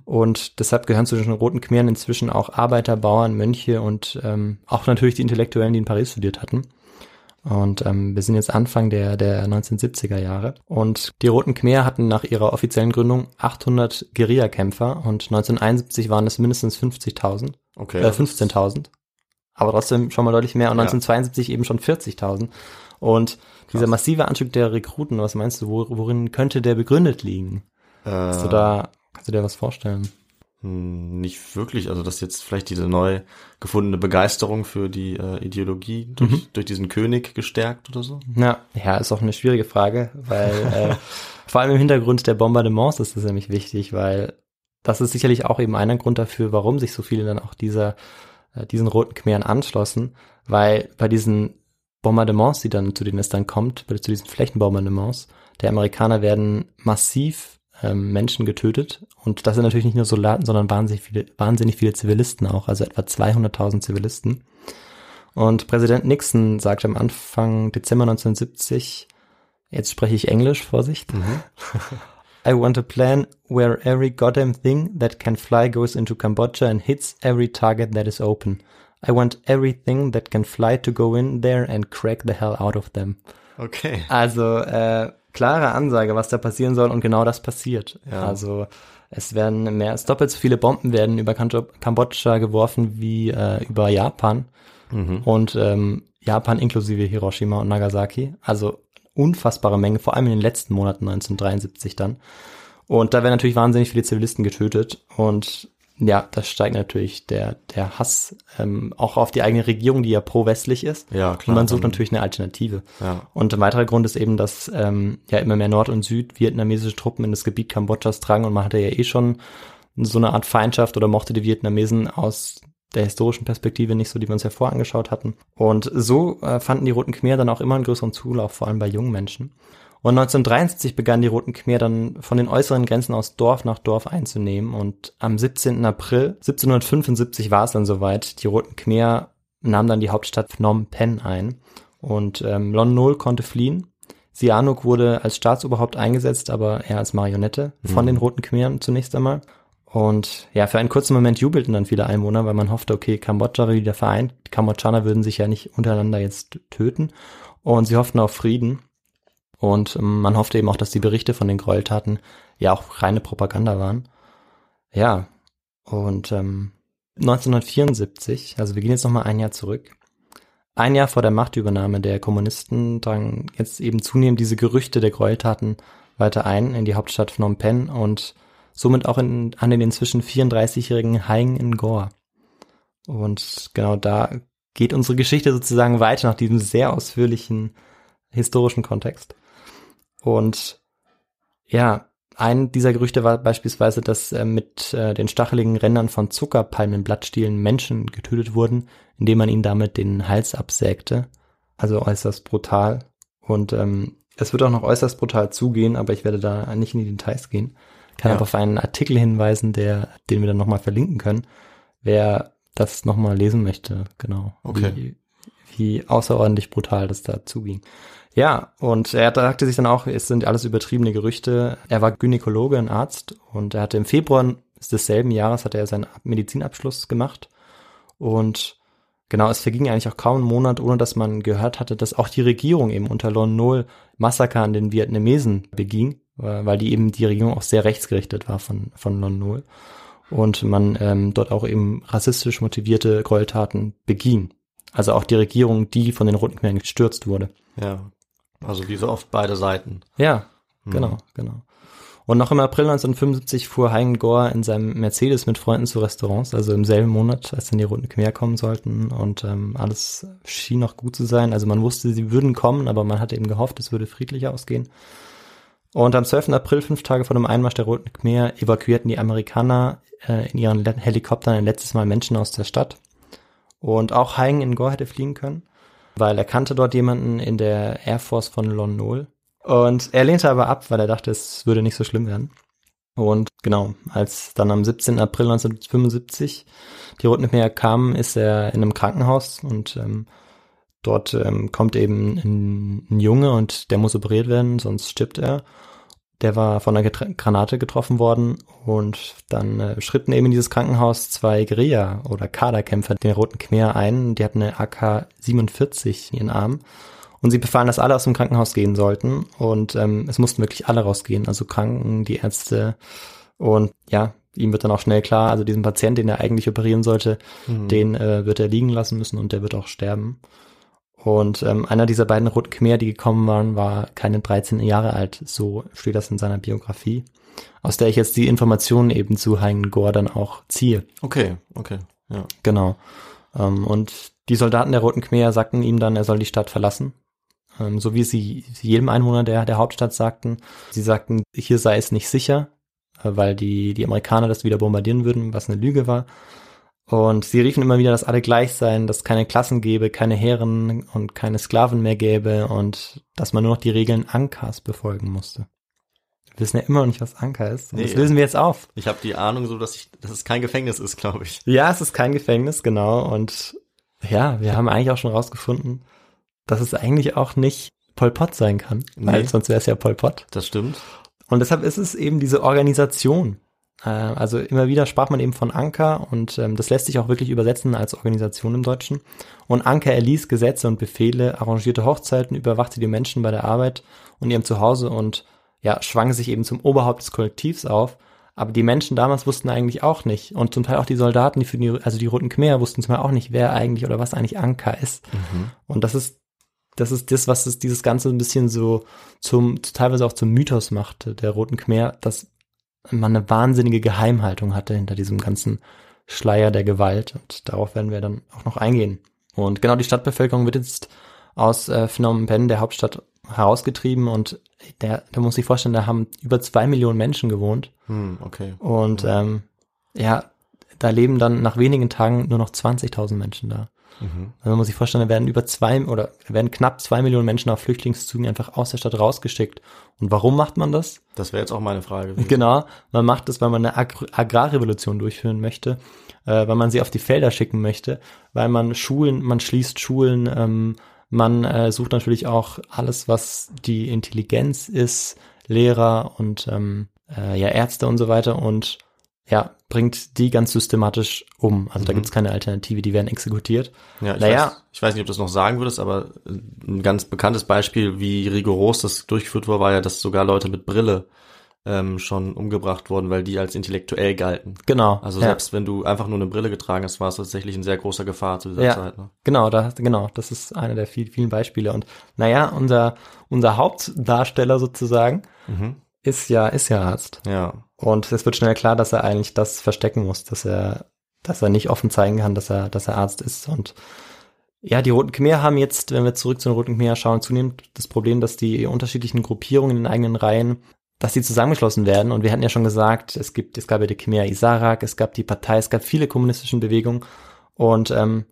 Und deshalb gehören zu den Roten Khmeren inzwischen auch Arbeiter, Bauern, Mönche und ähm, auch natürlich die Intellektuellen, die in Paris studiert hatten. Und ähm, wir sind jetzt Anfang der, der 1970er Jahre. Und die Roten Khmer hatten nach ihrer offiziellen Gründung 800 Guerillakämpfer und 1971 waren es mindestens 50.000, Okay. äh, 15.000. Aber trotzdem schon mal deutlich mehr und Ja. 1972 eben schon 40.000. Und dieser massive Anstieg der Rekruten, was meinst du, wo, worin könnte der begründet liegen? äh, Kannst du da, kannst du dir was vorstellen? Hm, Nicht wirklich, also dass jetzt vielleicht diese neu gefundene Begeisterung für die äh, Ideologie durch, Mhm. durch diesen König gestärkt oder so? Ja, ja, ist auch eine schwierige Frage, weil <laughs> äh, vor allem im Hintergrund der Bombardements ist es nämlich wichtig, weil das ist sicherlich auch eben einer Grund dafür, warum sich so viele dann auch dieser äh, diesen roten Khmeren anschlossen, weil bei diesen Bombardements, die dann zu denen es dann kommt, bei- zu diesen Flächenbombardements, der Amerikaner werden massiv ähm, Menschen getötet und das sind natürlich nicht nur Soldaten, sondern wahnsinnig viele, wahnsinnig viele Zivilisten auch, also etwa 200.000 Zivilisten. Und Präsident Nixon sagte am Anfang Dezember 1970, jetzt spreche ich Englisch, Vorsicht. <laughs> I want a plan where every goddamn thing that can fly goes into Cambodia and hits every target that is open. I want everything that can fly to go in there and crack the hell out of them. Okay. Also äh, klare Ansage, was da passieren soll und genau das passiert. Ja. Also es werden mehr als doppelt so viele Bomben werden über Kambo- Kambodscha geworfen wie äh, über Japan und ähm, Japan inklusive Hiroshima und Nagasaki. Also unfassbare Menge, vor allem in den letzten Monaten 1973 dann. Und da werden natürlich wahnsinnig viele Zivilisten getötet und ja, da steigt natürlich der, der Hass ähm, auch auf die eigene Regierung, die ja pro-westlich ist. Ja, Und klar. man sucht natürlich eine Alternative. Ja. Und ein weiterer Grund ist eben, dass ähm, ja immer mehr Nord- und Süd-vietnamesische Truppen in das Gebiet Kambodschas drangen und man hatte ja eh schon so eine Art Feindschaft oder mochte die Vietnamesen aus der historischen Perspektive nicht so, die wir uns ja vorher angeschaut hatten. Und so äh, fanden die Roten Khmer dann auch immer einen größeren Zulauf, vor allem bei jungen Menschen. Und 1973 begannen die Roten Khmer dann von den äußeren Grenzen aus Dorf nach Dorf einzunehmen. Und am 17. April 1775 war es dann soweit. Die Roten Khmer nahmen dann die Hauptstadt Phnom Penh ein. Und ähm, Lon Nol konnte fliehen. Sihanouk wurde als Staatsoberhaupt eingesetzt, aber eher als Marionette von den Roten Khmeren zunächst einmal. Und ja, für einen kurzen Moment jubelten dann viele Einwohner, weil man hoffte, okay, Kambodscha wird wieder vereint. Die Kambodschaner würden sich ja nicht untereinander jetzt töten. Und sie hofften auf Frieden. Und ähm, man hoffte eben auch, dass die Berichte von den Gräueltaten ja auch reine Propaganda waren. Ja, und ähm, 1974, also wir gehen jetzt nochmal ein Jahr zurück. Ein Jahr vor der Machtübernahme der Kommunisten drangen jetzt eben zunehmend diese Gerüchte der Gräueltaten weiter ein in die Hauptstadt Phnom Penh und somit auch in, an den inzwischen 34-jährigen Haing Ngor. Und genau da geht unsere Geschichte sozusagen weiter nach diesem sehr ausführlichen historischen Kontext. Und ja, ein dieser Gerüchte war beispielsweise, dass äh, mit äh, den stacheligen Rändern von Zuckerpalmenblattstielen Menschen getötet wurden, indem man ihnen damit den Hals absägte. Also äußerst brutal. Und ähm, es wird auch noch äußerst brutal zugehen, aber ich werde da nicht in die Details gehen. Ich kann Ja. aber auf einen Artikel hinweisen, der, den wir dann nochmal verlinken können, wer das nochmal lesen möchte, genau. Okay. Wie, wie außerordentlich brutal das da zuging. Ja, und er sagte sich dann auch, es sind alles übertriebene Gerüchte. Er war Gynäkologe, ein Arzt, und er hatte im Februar desselben Jahres hatte er seinen Medizinabschluss gemacht. Und genau, es verging eigentlich auch kaum ein Monat, ohne dass man gehört hatte, dass auch die Regierung eben unter Lon Nol Massaker an den Vietnamesen beging, weil die eben die Regierung auch sehr rechtsgerichtet war von, von Lon Nol. Und man ähm, dort auch eben rassistisch motivierte Gräueltaten beging. Also auch die Regierung, die von den Roten Khmeren gestürzt wurde. Ja. Also wie so oft beide Seiten. Ja, genau, genau. Und noch im April 1975 fuhr Hein Gore in seinem Mercedes mit Freunden zu Restaurants, also im selben Monat, als dann die Roten Khmer kommen sollten. Und ähm, alles schien noch gut zu sein. Also man wusste, sie würden kommen, aber man hatte eben gehofft, es würde friedlich ausgehen. Und am 12. April, fünf Tage vor dem Einmarsch der Roten Khmer, evakuierten die Amerikaner äh, in ihren Helikoptern ein letztes Mal Menschen aus der Stadt. Und auch Hein in Gore hätte fliehen können, weil er kannte dort jemanden in der Air Force von Lon Nol. Und er lehnte aber ab, weil er dachte, es würde nicht so schlimm werden. Und genau, als dann am 17. April 1975 die Roten Khmer kamen, ist er in einem Krankenhaus und ähm, dort ähm, kommt eben ein, ein Junge und der muss operiert werden, sonst stirbt er. Der war von einer Getra Granate getroffen worden und dann äh, schritten eben in dieses Krankenhaus zwei Guerilla- oder Kaderkämpfer den Roten Khmer ein. Die hatten eine AK-47 in ihren Armen und sie befahlen, dass alle aus dem Krankenhaus gehen sollten und ähm, es mussten wirklich alle rausgehen, also Kranken, die Ärzte und ja, ihm wird dann auch schnell klar, also diesen Patient, den er eigentlich operieren sollte, den äh, wird er liegen lassen müssen und der wird auch sterben. Und ähm, einer dieser beiden Roten Khmer, die gekommen waren, war keine 13 Jahre alt. So steht das in seiner Biografie, aus der ich jetzt die Informationen eben zu Hein Gore dann auch ziehe. Okay, okay. Ja. Genau. Ähm, und die Soldaten der Roten Khmer sagten ihm dann, er soll die Stadt verlassen. Ähm, so wie sie jedem Einwohner der, der Hauptstadt sagten. Sie sagten, hier sei es nicht sicher, äh, weil die, die Amerikaner das wieder bombardieren würden, was eine Lüge war. Und sie riefen immer wieder, dass alle gleich seien, dass es keine Klassen gäbe, keine Herren und keine Sklaven mehr gäbe und dass man nur noch die Regeln Ankas befolgen musste. Wir wissen ja immer noch nicht, was Anker ist. Und Nee. das lösen wir jetzt auf. Ich habe die Ahnung so, dass ich, dass es kein Gefängnis ist, glaube ich. Ja, es ist kein Gefängnis, genau. Und ja, wir haben eigentlich auch schon rausgefunden, dass es eigentlich auch nicht Pol Pot sein kann, weil Nee. sonst wäre es ja Pol Pot. Das stimmt. Und deshalb ist es eben diese Organisation. Äh, also immer wieder sprach man eben von Anker und ähm, das lässt sich auch wirklich übersetzen als Organisation im Deutschen. Und Anker erließ Gesetze und Befehle, arrangierte Hochzeiten, überwachte die Menschen bei der Arbeit und ihrem Zuhause und ja, schwang sich eben zum Oberhaupt des Kollektivs auf. Aber die Menschen damals wussten eigentlich auch nicht. Und zum Teil auch die Soldaten, die für die, also die Roten Khmer wussten zum Teil auch nicht, wer eigentlich oder was eigentlich Anker ist. Und das ist, das ist das, was es dieses Ganze ein bisschen so zum, teilweise auch zum Mythos machte, der Roten Khmer, dass man eine wahnsinnige Geheimhaltung hatte hinter diesem ganzen Schleier der Gewalt. Und darauf werden wir dann auch noch eingehen. Und genau die Stadtbevölkerung wird jetzt aus äh, Phnom Penh, der Hauptstadt, herausgetrieben und der, da muss ich vorstellen, da haben über zwei Millionen Menschen gewohnt. Hm, okay. Und ähm, ja, da leben dann nach wenigen Tagen nur noch 20.000 Menschen da. Mhm. Also man muss sich vorstellen, da werden über zwei oder werden knapp zwei Millionen Menschen auf Flüchtlingszügen einfach aus der Stadt rausgeschickt. Und warum macht man das? Das wäre jetzt auch meine Frage. Genau, man macht das, weil man eine Agr Agrarrevolution durchführen möchte, äh, weil man sie auf die Felder schicken möchte, weil man Schulen, man schließt Schulen, ähm, man äh, sucht natürlich auch alles, was die Intelligenz ist, Lehrer und ähm, äh, ja Ärzte und so weiter und ja, bringt die ganz systematisch um. Also da Mhm. gibt es keine Alternative, die werden exekutiert. Ja, ich, Naja. weiß, ich weiß nicht, ob du das noch sagen würdest, aber ein ganz bekanntes Beispiel, wie rigoros das durchgeführt wurde, war ja, dass sogar Leute mit Brille ähm, schon umgebracht wurden, weil die als intellektuell galten. Genau. Also ja. selbst wenn du einfach nur eine Brille getragen hast, war es tatsächlich in sehr großer Gefahr zu dieser Ja. Zeit. Ne? Genau, da, genau, das ist einer der vielen, vielen Beispiele. Und naja, unser, unser Hauptdarsteller sozusagen Mhm. Ist ja, ist ja Arzt. Ja. Und es wird schnell klar, dass er eigentlich das verstecken muss, dass er, dass er nicht offen zeigen kann, dass er, dass er Arzt ist. Und ja, die Roten Khmer haben jetzt, wenn wir zurück zu den Roten Khmer schauen, zunehmend das Problem, dass die unterschiedlichen Gruppierungen in den eigenen Reihen dass die zusammengeschlossen werden. Und wir hatten ja schon gesagt, es gibt, es gab ja die Khmer Isarak, es gab die Partei, es gab viele kommunistischen Bewegungen. Und ähm,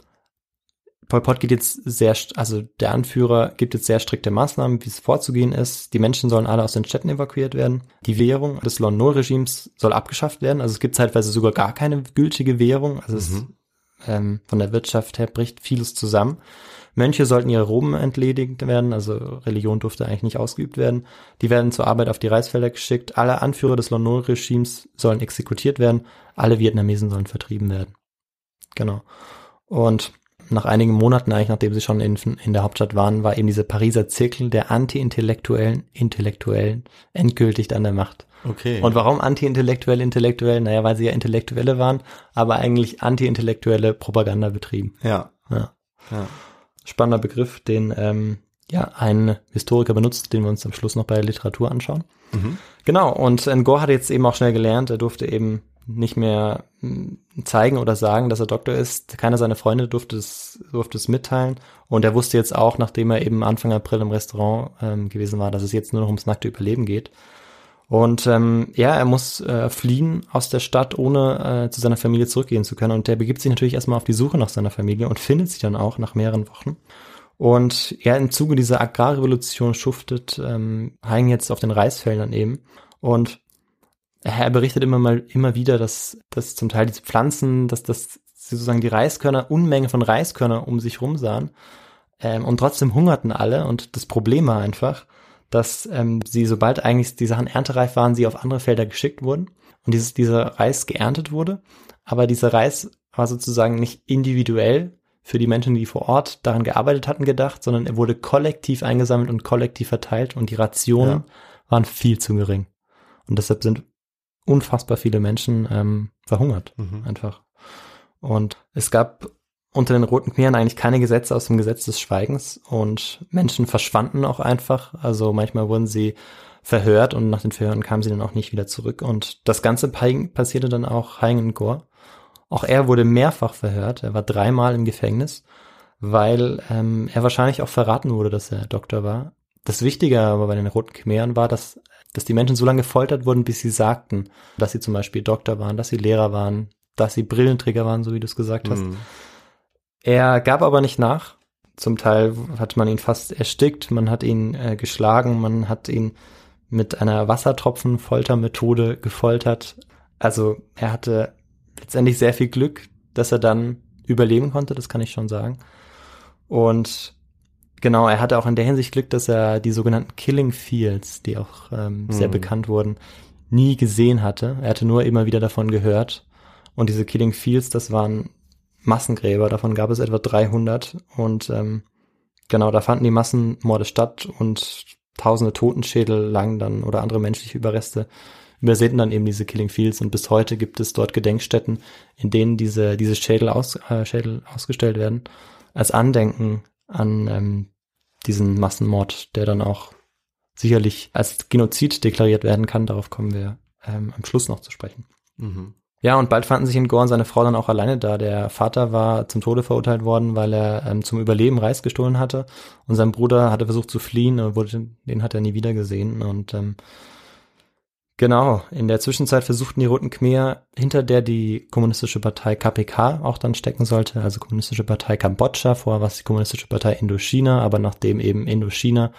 Pol Pot geht jetzt sehr, also der Anführer gibt jetzt sehr strikte Maßnahmen, wie es vorzugehen ist. Die Menschen sollen alle aus den Städten evakuiert werden. Die Währung des Lon Nol Regimes soll abgeschafft werden. Also es gibt zeitweise sogar gar keine gültige Währung. Also es, ähm, von der Wirtschaft her bricht vieles zusammen. Mönche sollten ihre Roben entledigt werden, also Religion durfte eigentlich nicht ausgeübt werden. Die werden zur Arbeit auf die Reisfelder geschickt. Alle Anführer des Lon Nol Regimes sollen exekutiert werden. Alle Vietnamesen sollen vertrieben werden. Genau. Und nach einigen Monaten, eigentlich nachdem sie schon in, in der Hauptstadt waren, war eben dieser Pariser Zirkel der anti-intellektuellen Intellektuellen endgültig an der Macht. Okay. Und warum anti-intellektuell intellektuell? Naja, weil sie ja Intellektuelle waren, aber eigentlich anti-intellektuelle Propaganda betrieben. ja. Ja. ja. Spannender Begriff, den ähm, ja ein Historiker benutzt, den wir uns am Schluss noch bei der Literatur anschauen. Mhm. Genau, und Ngor hat jetzt eben auch schnell gelernt, er durfte eben nicht mehr mh, zeigen oder sagen, dass er Doktor ist. Keiner seiner Freunde durfte es, durfte es mitteilen. Und er wusste jetzt auch, nachdem er eben Anfang April im Restaurant ähm, gewesen war, dass es jetzt nur noch ums nackte Überleben geht. Und ähm, ja, er muss äh, fliehen aus der Stadt, ohne äh, zu seiner Familie zurückgehen zu können. Und der begibt sich natürlich erstmal auf die Suche nach seiner Familie und findet sie dann auch nach mehreren Wochen. Und er im Zuge dieser Agrarrevolution schuftet ähm, Hein jetzt auf den Reisfeldern eben. Und er berichtet immer mal immer wieder, dass, dass zum Teil diese Pflanzen, dass das sozusagen die Reiskörner, Unmenge von Reiskörner um sich rum sahen. Ähm, und trotzdem hungerten alle. Und das Problem war einfach, dass ähm, sie, sobald eigentlich die Sachen erntereif waren, sie auf andere Felder geschickt wurden und dieses, dieser Reis geerntet wurde. Aber dieser Reis war sozusagen nicht individuell für die Menschen, die vor Ort daran gearbeitet hatten, gedacht, sondern er wurde kollektiv eingesammelt und kollektiv verteilt und die Rationen Ja. waren viel zu gering. Und deshalb sind unfassbar viele Menschen ähm, verhungert, Mhm. einfach. Und es gab unter den Roten Khmeren eigentlich keine Gesetze aus dem Gesetz des Schweigens und Menschen verschwanden auch einfach. Also manchmal wurden sie verhört und nach den Verhören kamen sie dann auch nicht wieder zurück. Und das Ganze pa- passierte dann auch Haingen Gore. Auch er wurde mehrfach verhört. Er war dreimal im Gefängnis, weil ähm, er wahrscheinlich auch verraten wurde, dass er Doktor war. Das Wichtige aber bei den Roten Khmeren war, dass, dass die Menschen so lange gefoltert wurden, bis sie sagten, dass sie zum Beispiel Doktor waren, dass sie Lehrer waren, dass sie Brillenträger waren, so wie du es gesagt hast. Mhm. Er gab aber nicht nach. Zum Teil hat man ihn fast erstickt, man hat ihn äh, geschlagen, man hat ihn mit einer Wassertropfenfoltermethode gefoltert. Also er hatte letztendlich sehr viel Glück, dass er dann überleben konnte, das kann ich schon sagen. Und genau, er hatte auch in der Hinsicht Glück, dass er die sogenannten Killing Fields, die auch ähm, sehr Mhm. bekannt wurden, nie gesehen hatte. Er hatte nur immer wieder davon gehört. Und diese Killing Fields, das waren Massengräber, davon gab es etwa 300. Und ähm, genau, da fanden die Massenmorde statt und tausende Totenschädel lagen dann oder andere menschliche Überreste übersäten dann eben diese Killing Fields und bis heute gibt es dort Gedenkstätten, in denen diese, diese Schädel, aus, äh, Schädel ausgestellt werden, als Andenken an ähm, diesen Massenmord, der dann auch sicherlich als Genozid deklariert werden kann. Darauf kommen wir ähm, am Schluss noch zu sprechen. Mhm. Ja, und bald fanden sich in Gorn seine Frau dann auch alleine da. Der Vater war zum Tode verurteilt worden, weil er ähm, zum Überleben Reis gestohlen hatte. Und sein Bruder hatte versucht zu fliehen, und wurde, den hat er nie wieder gesehen. Und ähm, genau, in der Zwischenzeit versuchten die Roten Khmer, hinter der die kommunistische Partei KPK auch dann stecken sollte, also kommunistische Partei Kambodscha, vorher war es die kommunistische Partei Indochina, aber nachdem eben Indochina,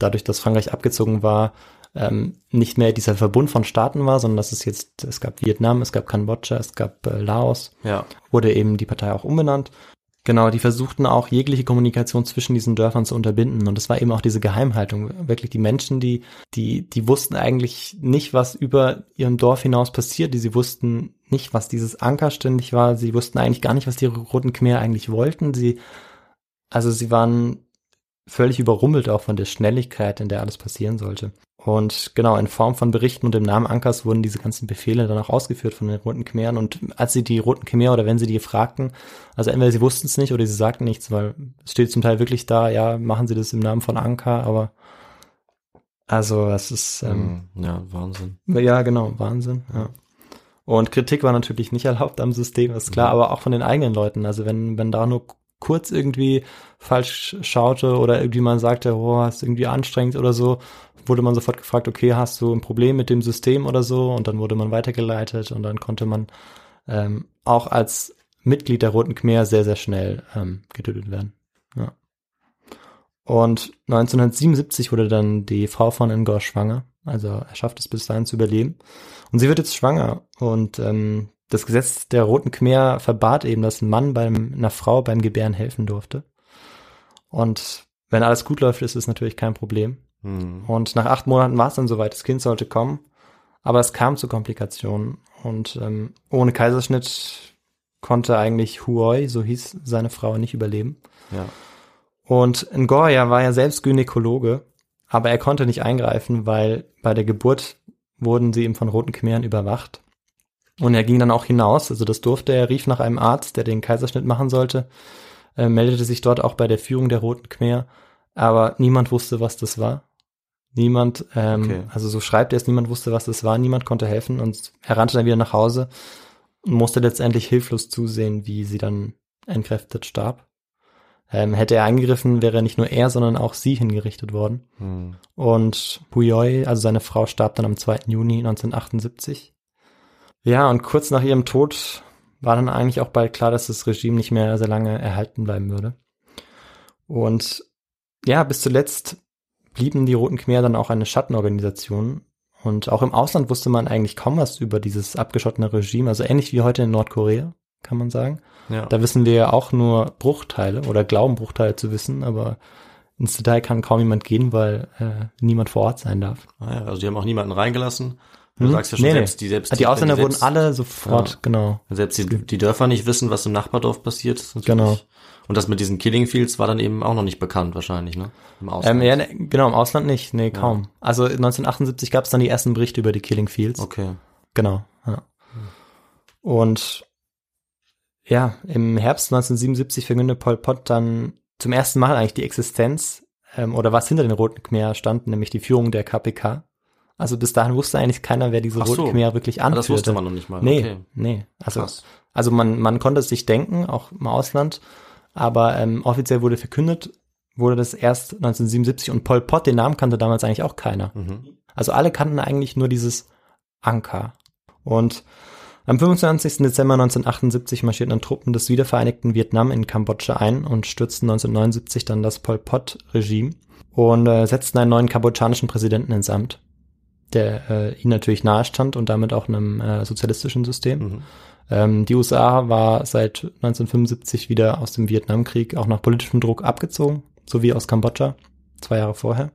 dadurch, dass Frankreich abgezogen war, ähm, nicht mehr dieser Verbund von Staaten war, sondern dass es jetzt, es gab Vietnam, es gab Kambodscha, es gab äh, Laos, Ja. wurde eben die Partei auch umbenannt. Genau, die versuchten auch jegliche Kommunikation zwischen diesen Dörfern zu unterbinden. Und das war eben auch diese Geheimhaltung. Wirklich die Menschen, die, die, die wussten eigentlich nicht, was über ihrem Dorf hinaus passiert. Die, sie wussten nicht, was dieses Anker ständig war. Sie wussten eigentlich gar nicht, was die Roten Khmer eigentlich wollten. Sie, also sie waren völlig überrumpelt auch von der Schnelligkeit, in der alles passieren sollte. Und genau, in Form von Berichten und im Namen Ankers wurden diese ganzen Befehle dann auch ausgeführt von den Roten Khmeren. Und als sie die Roten Khmer oder wenn sie die fragten, also entweder sie wussten es nicht oder sie sagten nichts, weil es steht zum Teil wirklich da, ja, machen sie das im Namen von Anker, aber also es ist, ähm, Mhm. Ja, Wahnsinn. ja, genau, Wahnsinn, ja. Und Kritik war natürlich nicht <laughs> erlaubt am System, ist klar, aber auch von den eigenen Leuten. Also wenn, wenn da nur kurz irgendwie falsch schaute oder irgendwie man sagte, oh, ist irgendwie anstrengend oder so, wurde man sofort gefragt, okay, hast du ein Problem mit dem System oder so? Und dann wurde man weitergeleitet und dann konnte man ähm, auch als Mitglied der Roten Khmer sehr, sehr schnell ähm, getötet werden. Ja. Und 1977 wurde dann die Frau von Ngor schwanger. Also er schafft es bis dahin zu überleben. Und sie wird jetzt schwanger. Und ähm, das Gesetz der Roten Khmer verbat eben, dass ein Mann beim, einer Frau beim Gebären helfen durfte. Und wenn alles gut läuft, ist es natürlich kein Problem. Hm. Und nach acht Monaten war es dann soweit, das Kind sollte kommen. Aber es kam zu Komplikationen. Und ähm, ohne Kaiserschnitt konnte eigentlich Huoi, so hieß seine Frau, nicht überleben. Ja. Und Ngoria war ja selbst Gynäkologe, aber er konnte nicht eingreifen, weil bei der Geburt wurden sie ihm von Roten Khmeren überwacht. Und er ging dann auch hinaus, also das durfte er, rief nach einem Arzt, der den Kaiserschnitt machen sollte, äh, meldete sich dort auch bei der Führung der Roten Khmer, aber niemand wusste, was das war. Niemand, ähm, Okay. also so schreibt er es, niemand wusste, was das war, niemand konnte helfen und er rannte dann wieder nach Hause und musste letztendlich hilflos zusehen, wie sie dann entkräftet starb. Ähm, hätte er eingegriffen, wäre nicht nur er, sondern auch sie hingerichtet worden. Hm. Und Huyoi, also seine Frau, starb dann am 2. Juni 1978. Ja, und kurz nach ihrem Tod war dann eigentlich auch bald klar, dass das Regime nicht mehr sehr lange erhalten bleiben würde. Und ja, bis zuletzt blieben die Roten Khmer dann auch eine Schattenorganisation. Und auch im Ausland wusste man eigentlich kaum was über dieses abgeschottene Regime, also ähnlich wie heute in Nordkorea, kann man sagen. Ja. Da wissen wir ja auch nur Bruchteile oder glauben Bruchteile zu wissen, aber ins Detail kann kaum jemand gehen, weil äh, niemand vor Ort sein darf. Ah ja, also die haben auch niemanden reingelassen. Du Hm? sagst ja schon Nee, selbst, die selbst Die Ausländer wenn die wurden selbst, alle sofort, Ja. genau. selbst die, die Dörfer nicht wissen, was im Nachbardorf passiert. Genau. Und das mit diesen Killing Fields war dann eben auch noch nicht bekannt wahrscheinlich, ne? Im Ähm, Ausland. ja, ne, genau, im Ausland nicht, nee, kaum. Also 1978 gab es dann die ersten Berichte über die Killing Fields. Okay. Genau, ja. Und ja, im Herbst 1977 verkündete Pol Pot dann zum ersten Mal eigentlich die Existenz ähm, oder was hinter den Roten Khmer stand, nämlich die Führung der KPK. Also bis dahin wusste eigentlich keiner, wer diese so. Roten Khmer wirklich Ah, anführte. das wusste man noch nicht mal. Nee, Okay. nee. Also, Krass. also man, man konnte es sich denken, auch im Ausland, aber ähm, offiziell wurde verkündet, wurde das erst 1977 und Pol Pot, den Namen kannte damals eigentlich auch keiner. Mhm. Also alle kannten eigentlich nur dieses Anker. Und am 25. Dezember 1978 marschierten dann Truppen des wiedervereinigten Vietnam in Kambodscha ein und stürzten 1979 dann das Pol Pot-Regime und äh, setzten einen neuen kambodschanischen Präsidenten ins Amt, der äh, ihnen natürlich nahestand und damit auch einem äh, sozialistischen System. Mhm. Ähm, die USA war seit 1975 wieder aus dem Vietnamkrieg auch nach politischem Druck abgezogen, sowie aus Kambodscha, zwei Jahre vorher.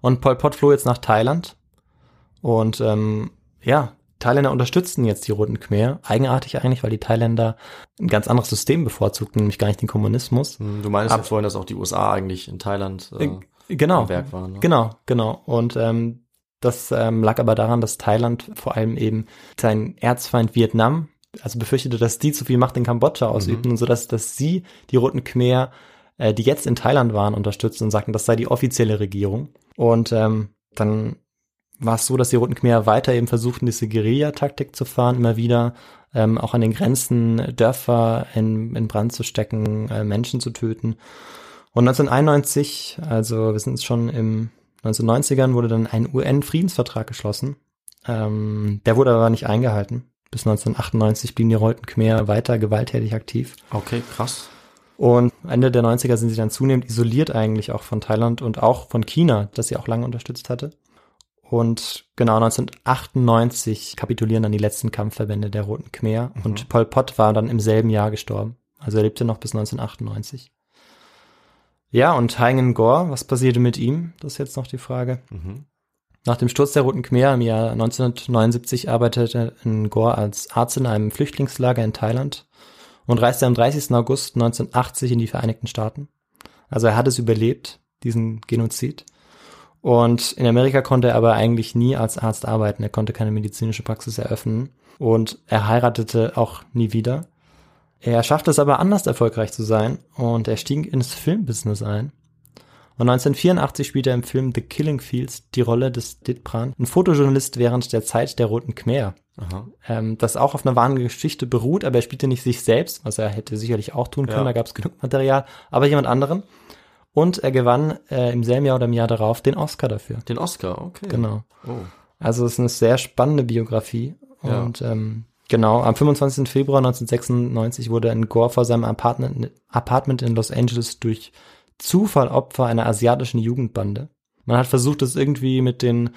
Und Pol Pot floh jetzt nach Thailand. Und ähm, ja, Thailänder unterstützten jetzt die Roten Khmer. Eigenartig eigentlich, weil die Thailänder ein ganz anderes System bevorzugten, nämlich gar nicht den Kommunismus. Hm, Du meinst Ab- ja vorhin, dass auch die USA eigentlich in Thailand äh, Genau. am Werk waren. Ne? Genau, genau. Und ähm, das ähm, lag aber daran, dass Thailand vor allem eben seinen Erzfeind Vietnam, also befürchtete, dass die zu viel Macht in Kambodscha ausübten und so dass, dass sie die Roten Khmer, äh, die jetzt in Thailand waren, unterstützten und sagten, das sei die offizielle Regierung. Und ähm, dann war es so, dass die Roten Khmer weiter eben versuchten, diese Guerilla-Taktik zu fahren, immer wieder ähm, auch an den Grenzen Dörfer in, in Brand zu stecken, äh, Menschen zu töten. Und 1991, also wir sind schon im 1990ern, wurde dann ein UN-Friedensvertrag geschlossen. Ähm, der wurde aber nicht eingehalten. Bis 1998 blieben die Roten Khmer weiter gewalttätig aktiv. Okay, krass. Und Ende der 90er sind sie dann zunehmend isoliert eigentlich auch von Thailand und auch von China, das sie auch lange unterstützt hatte. Und genau 1998 kapitulieren dann die letzten Kampfverbände der Roten Khmer und Pol Pot war dann im selben Jahr gestorben. Also er lebte noch bis 1998. Ja, und Haingen Gore, was passierte mit ihm? Das ist jetzt noch die Frage. Mhm. Nach dem Sturz der Roten Khmer im Jahr 1979 arbeitete Gore als Arzt in einem Flüchtlingslager in Thailand und reiste am 30. August 1980 in die Vereinigten Staaten. Also er hat es überlebt, diesen Genozid. Und in Amerika konnte er aber eigentlich nie als Arzt arbeiten. Er konnte keine medizinische Praxis eröffnen und er heiratete auch nie wieder. Er schaffte es aber anders erfolgreich zu sein und er stieg ins Filmbusiness ein. Und 1984 spielte er im Film The Killing Fields die Rolle des Ditpran, ein Fotojournalist während der Zeit der Roten Khmer, Aha. ähm, das auch auf einer wahren Geschichte beruht, aber er spielte nicht sich selbst, was er hätte sicherlich auch tun können, Ja. da gab es genug Material, aber jemand anderen. Und er gewann äh, im selben Jahr oder im Jahr darauf den Oscar dafür. Den Oscar, okay. Genau. Oh. Also es ist eine sehr spannende Biografie. Ja. Und ähm, genau, am 25. Februar 1996 wurde ein Gore vor seinem Apartment, Apartment in Los Angeles durch Zufall Opfer einer asiatischen Jugendbande. Man hat versucht, das irgendwie mit den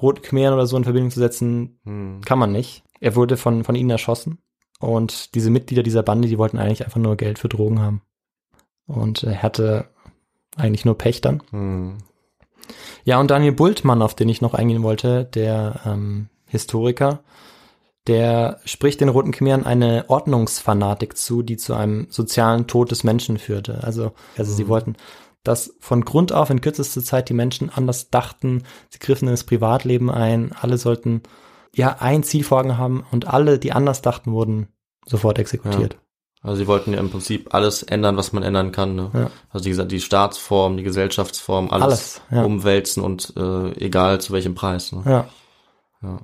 Roten Khmeren oder so in Verbindung zu setzen. Hm. Kann man nicht. Er wurde von, von ihnen erschossen. Und diese Mitglieder dieser Bande, die wollten eigentlich einfach nur Geld für Drogen haben. Und er hatte eigentlich nur Pech dann. Hm. Ja, und Daniel Bultmann, auf den ich noch eingehen wollte, der ähm, Historiker, der spricht den Roten Khmeren eine Ordnungsfanatik zu, die zu einem sozialen Tod des Menschen führte. Also, also sie wollten, dass von Grund auf in kürzester Zeit die Menschen anders dachten, sie griffen in das Privatleben ein, alle sollten ja ein Ziel vor Augen haben und alle, die anders dachten, wurden sofort exekutiert. Also sie wollten ja im Prinzip alles ändern, was man ändern kann. Ne? Ja. Also gesagt, die Staatsform, die Gesellschaftsform, alles, Alles, ja. umwälzen und äh, egal zu welchem Preis. Ne? Ja. Ja.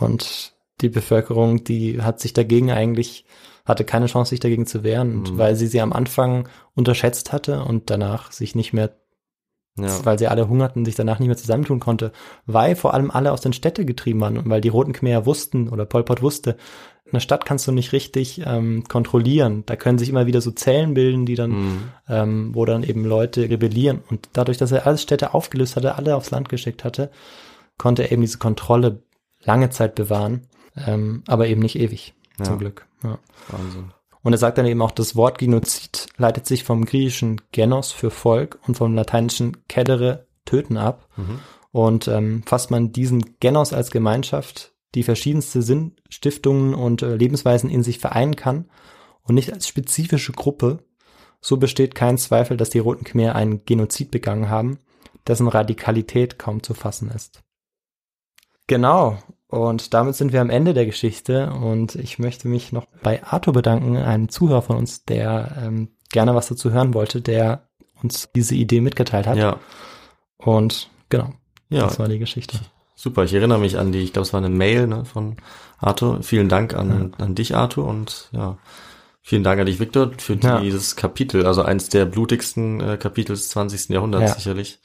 Und die Bevölkerung, die hat sich dagegen eigentlich, hatte keine Chance, sich dagegen zu wehren, und Mhm. weil sie sie am Anfang unterschätzt hatte und danach sich nicht mehr, Ja. weil sie alle hungerten, sich danach nicht mehr zusammentun konnte, weil vor allem alle aus den Städten getrieben waren und weil die Roten Khmer wussten oder Pol Pot wusste, eine Stadt kannst du nicht richtig ähm, kontrollieren. Da können sich immer wieder so Zellen bilden, die dann, Mhm. ähm, wo dann eben Leute rebellieren. Und dadurch, dass er alles Städte aufgelöst hatte, alle aufs Land geschickt hatte, konnte er eben diese Kontrolle lange Zeit bewahren, ähm, aber eben nicht ewig, Ja. zum Glück. Ja. Wahnsinn. Und er sagt dann eben auch, das Wort Genozid leitet sich vom griechischen Genos für Volk und vom lateinischen Cedere töten ab. Mhm. Und ähm, fasst man diesen Genos als Gemeinschaft, die verschiedenste Sinnstiftungen und äh, Lebensweisen in sich vereinen kann und nicht als spezifische Gruppe, so besteht kein Zweifel, dass die Roten Khmer einen Genozid begangen haben, dessen Radikalität kaum zu fassen ist. Genau. Und damit sind wir am Ende der Geschichte und ich möchte mich noch bei Arthur bedanken, einem Zuhörer von uns, der ähm, gerne was dazu hören wollte, der uns diese Idee mitgeteilt hat. Ja, Und genau, ja, das war die Geschichte. super. Ich erinnere mich an die, ich glaube, es war eine Mail ne, von Arthur. Vielen Dank an, an dich, Arthur, und ja, vielen Dank an dich, Victor, für Ja. dieses Kapitel, also eins der blutigsten äh, Kapitel des 20. Jahrhunderts Ja. sicherlich.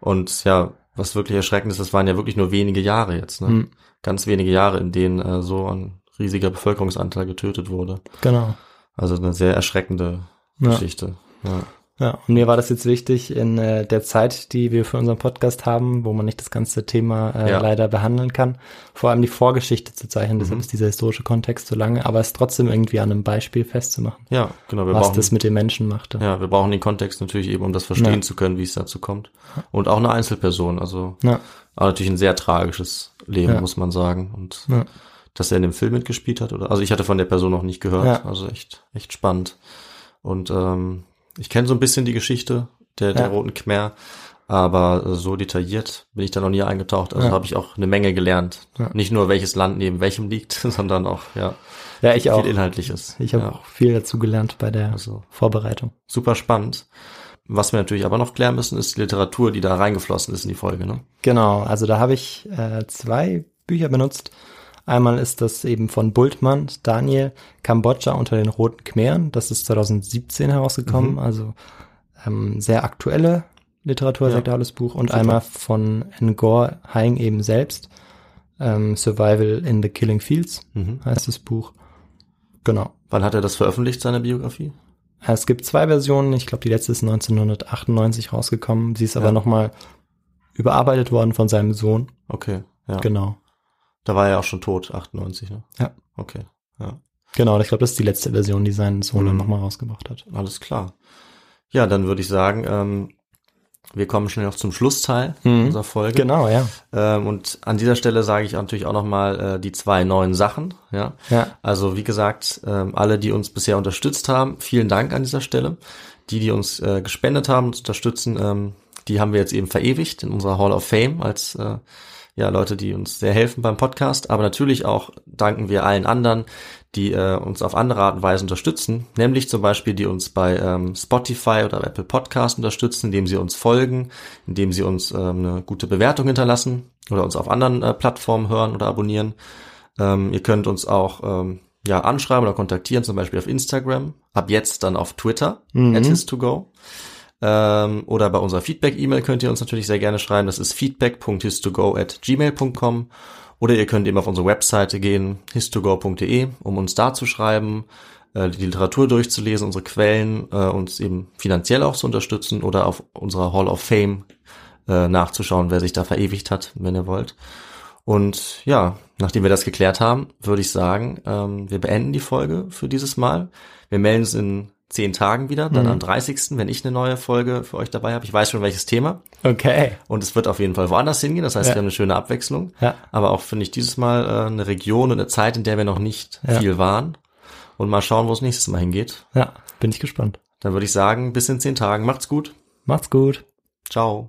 Und ja, was wirklich erschreckend ist, das waren ja wirklich nur wenige Jahre jetzt, ne? Hm, Ganz wenige Jahre, in denen äh, so ein riesiger Bevölkerungsanteil getötet wurde. genau. Also eine sehr erschreckende Ja. Geschichte. Ja. Ja, und mir war das jetzt wichtig in äh, der Zeit, die wir für unseren Podcast haben, wo man nicht das ganze Thema äh, Ja. leider behandeln kann, vor allem die Vorgeschichte zu zeichnen. Deshalb Mhm. ist dieser historische Kontext so lange, aber es trotzdem irgendwie an einem Beispiel festzumachen, ja, genau. Wir was brauchen das mit den Menschen machte. Ja, wir brauchen den Kontext natürlich eben, um das verstehen Ja. zu können, wie es dazu kommt. Und auch eine Einzelperson, also Ja. aber natürlich ein sehr tragisches Leben, muss man sagen. Und dass er in dem Film mitgespielt hat, oder? Also ich hatte von der Person noch nicht gehört, also echt, echt spannend. Und ähm, ich kenne so ein bisschen die Geschichte der, der Ja. Roten Khmer, aber so detailliert bin ich da noch nie eingetaucht. Also Ja. habe ich auch eine Menge gelernt. Ja. Nicht nur welches Land neben welchem liegt, <laughs> sondern auch ja Ja, ich viel auch. Inhaltliches. Ich habe ja. auch viel dazu gelernt bei der Also Vorbereitung. super spannend. Was wir natürlich aber noch klären müssen, ist die Literatur, die da reingeflossen ist in die Folge. Ne? Genau, also da habe ich äh, zwei Bücher benutzt. Einmal ist das eben von Bultmann, Daniel, Kambodscha unter den Roten Khmeren. Das ist 2017 herausgekommen, Mhm. also ähm, sehr aktuelle Literatur, Ja. sagt alles Buch. Und Super. einmal von Ngor Haing eben selbst, ähm, Survival in the Killing Fields Mhm. heißt das Buch. Genau. Wann hat er das veröffentlicht, seine Biografie? Es gibt zwei Versionen. Ich glaube, die letzte ist 1998 rausgekommen. Sie ist aber Ja. nochmal überarbeitet worden von seinem Sohn. Okay, ja. Genau. Da war er auch schon tot, 98, ne? Ja. Okay, ja. Genau, ich glaube, das ist die letzte Version, die sein Sohn dann Mhm. nochmal rausgebracht hat. Alles klar. Ja, dann würde ich sagen, ähm, wir kommen schnell noch zum Schlussteil Mhm. unserer Folge. Genau, ja. Ähm, und an dieser Stelle sage ich natürlich auch nochmal äh, die zwei neuen Sachen. Ja. Ja, Also wie gesagt, ähm, alle, die uns bisher unterstützt haben, vielen Dank an dieser Stelle. Die, die uns äh, gespendet haben, uns unterstützen, ähm, die haben wir jetzt eben verewigt in unserer Hall of Fame als äh, ja Leute, die uns sehr helfen beim Podcast. Aber natürlich auch danken wir allen anderen, die äh, uns auf andere Art und Weise unterstützen. Nämlich zum Beispiel, die uns bei ähm, Spotify oder Apple Podcast unterstützen, indem sie uns folgen, indem sie uns ähm, eine gute Bewertung hinterlassen oder uns auf anderen äh, Plattformen hören oder abonnieren. Ähm, ihr könnt uns auch ähm, ja, anschreiben oder kontaktieren, zum Beispiel auf Instagram. Ab jetzt dann auf Twitter, Mhm. at his2go. Ähm, oder bei unserer Feedback-E-Mail könnt ihr uns natürlich sehr gerne schreiben. Das ist feedback.histogo at gmail.com. Oder ihr könnt eben auf unsere Webseite gehen, histogo.de, um uns da zu schreiben, äh, die Literatur durchzulesen, unsere Quellen, äh, uns eben finanziell auch zu unterstützen oder auf unserer Hall of Fame äh, nachzuschauen, wer sich da verewigt hat, wenn ihr wollt. Und ja, nachdem wir das geklärt haben, würde ich sagen, ähm, wir beenden die Folge für dieses Mal. Wir melden uns in zehn Tagen wieder, dann Mhm. am 30., wenn ich eine neue Folge für euch dabei habe. Ich weiß schon welches Thema. Okay. Und es wird auf jeden Fall woanders hingehen. Das heißt, Ja. wir haben eine schöne Abwechslung. Ja. Aber auch finde ich dieses Mal äh, eine Region und eine Zeit, in der wir noch nicht Ja. viel waren. Und mal schauen, wo es nächstes Mal hingeht. Ja, bin ich gespannt. Dann würde ich sagen, bis in zehn Tagen. Macht's gut. Macht's gut. Ciao.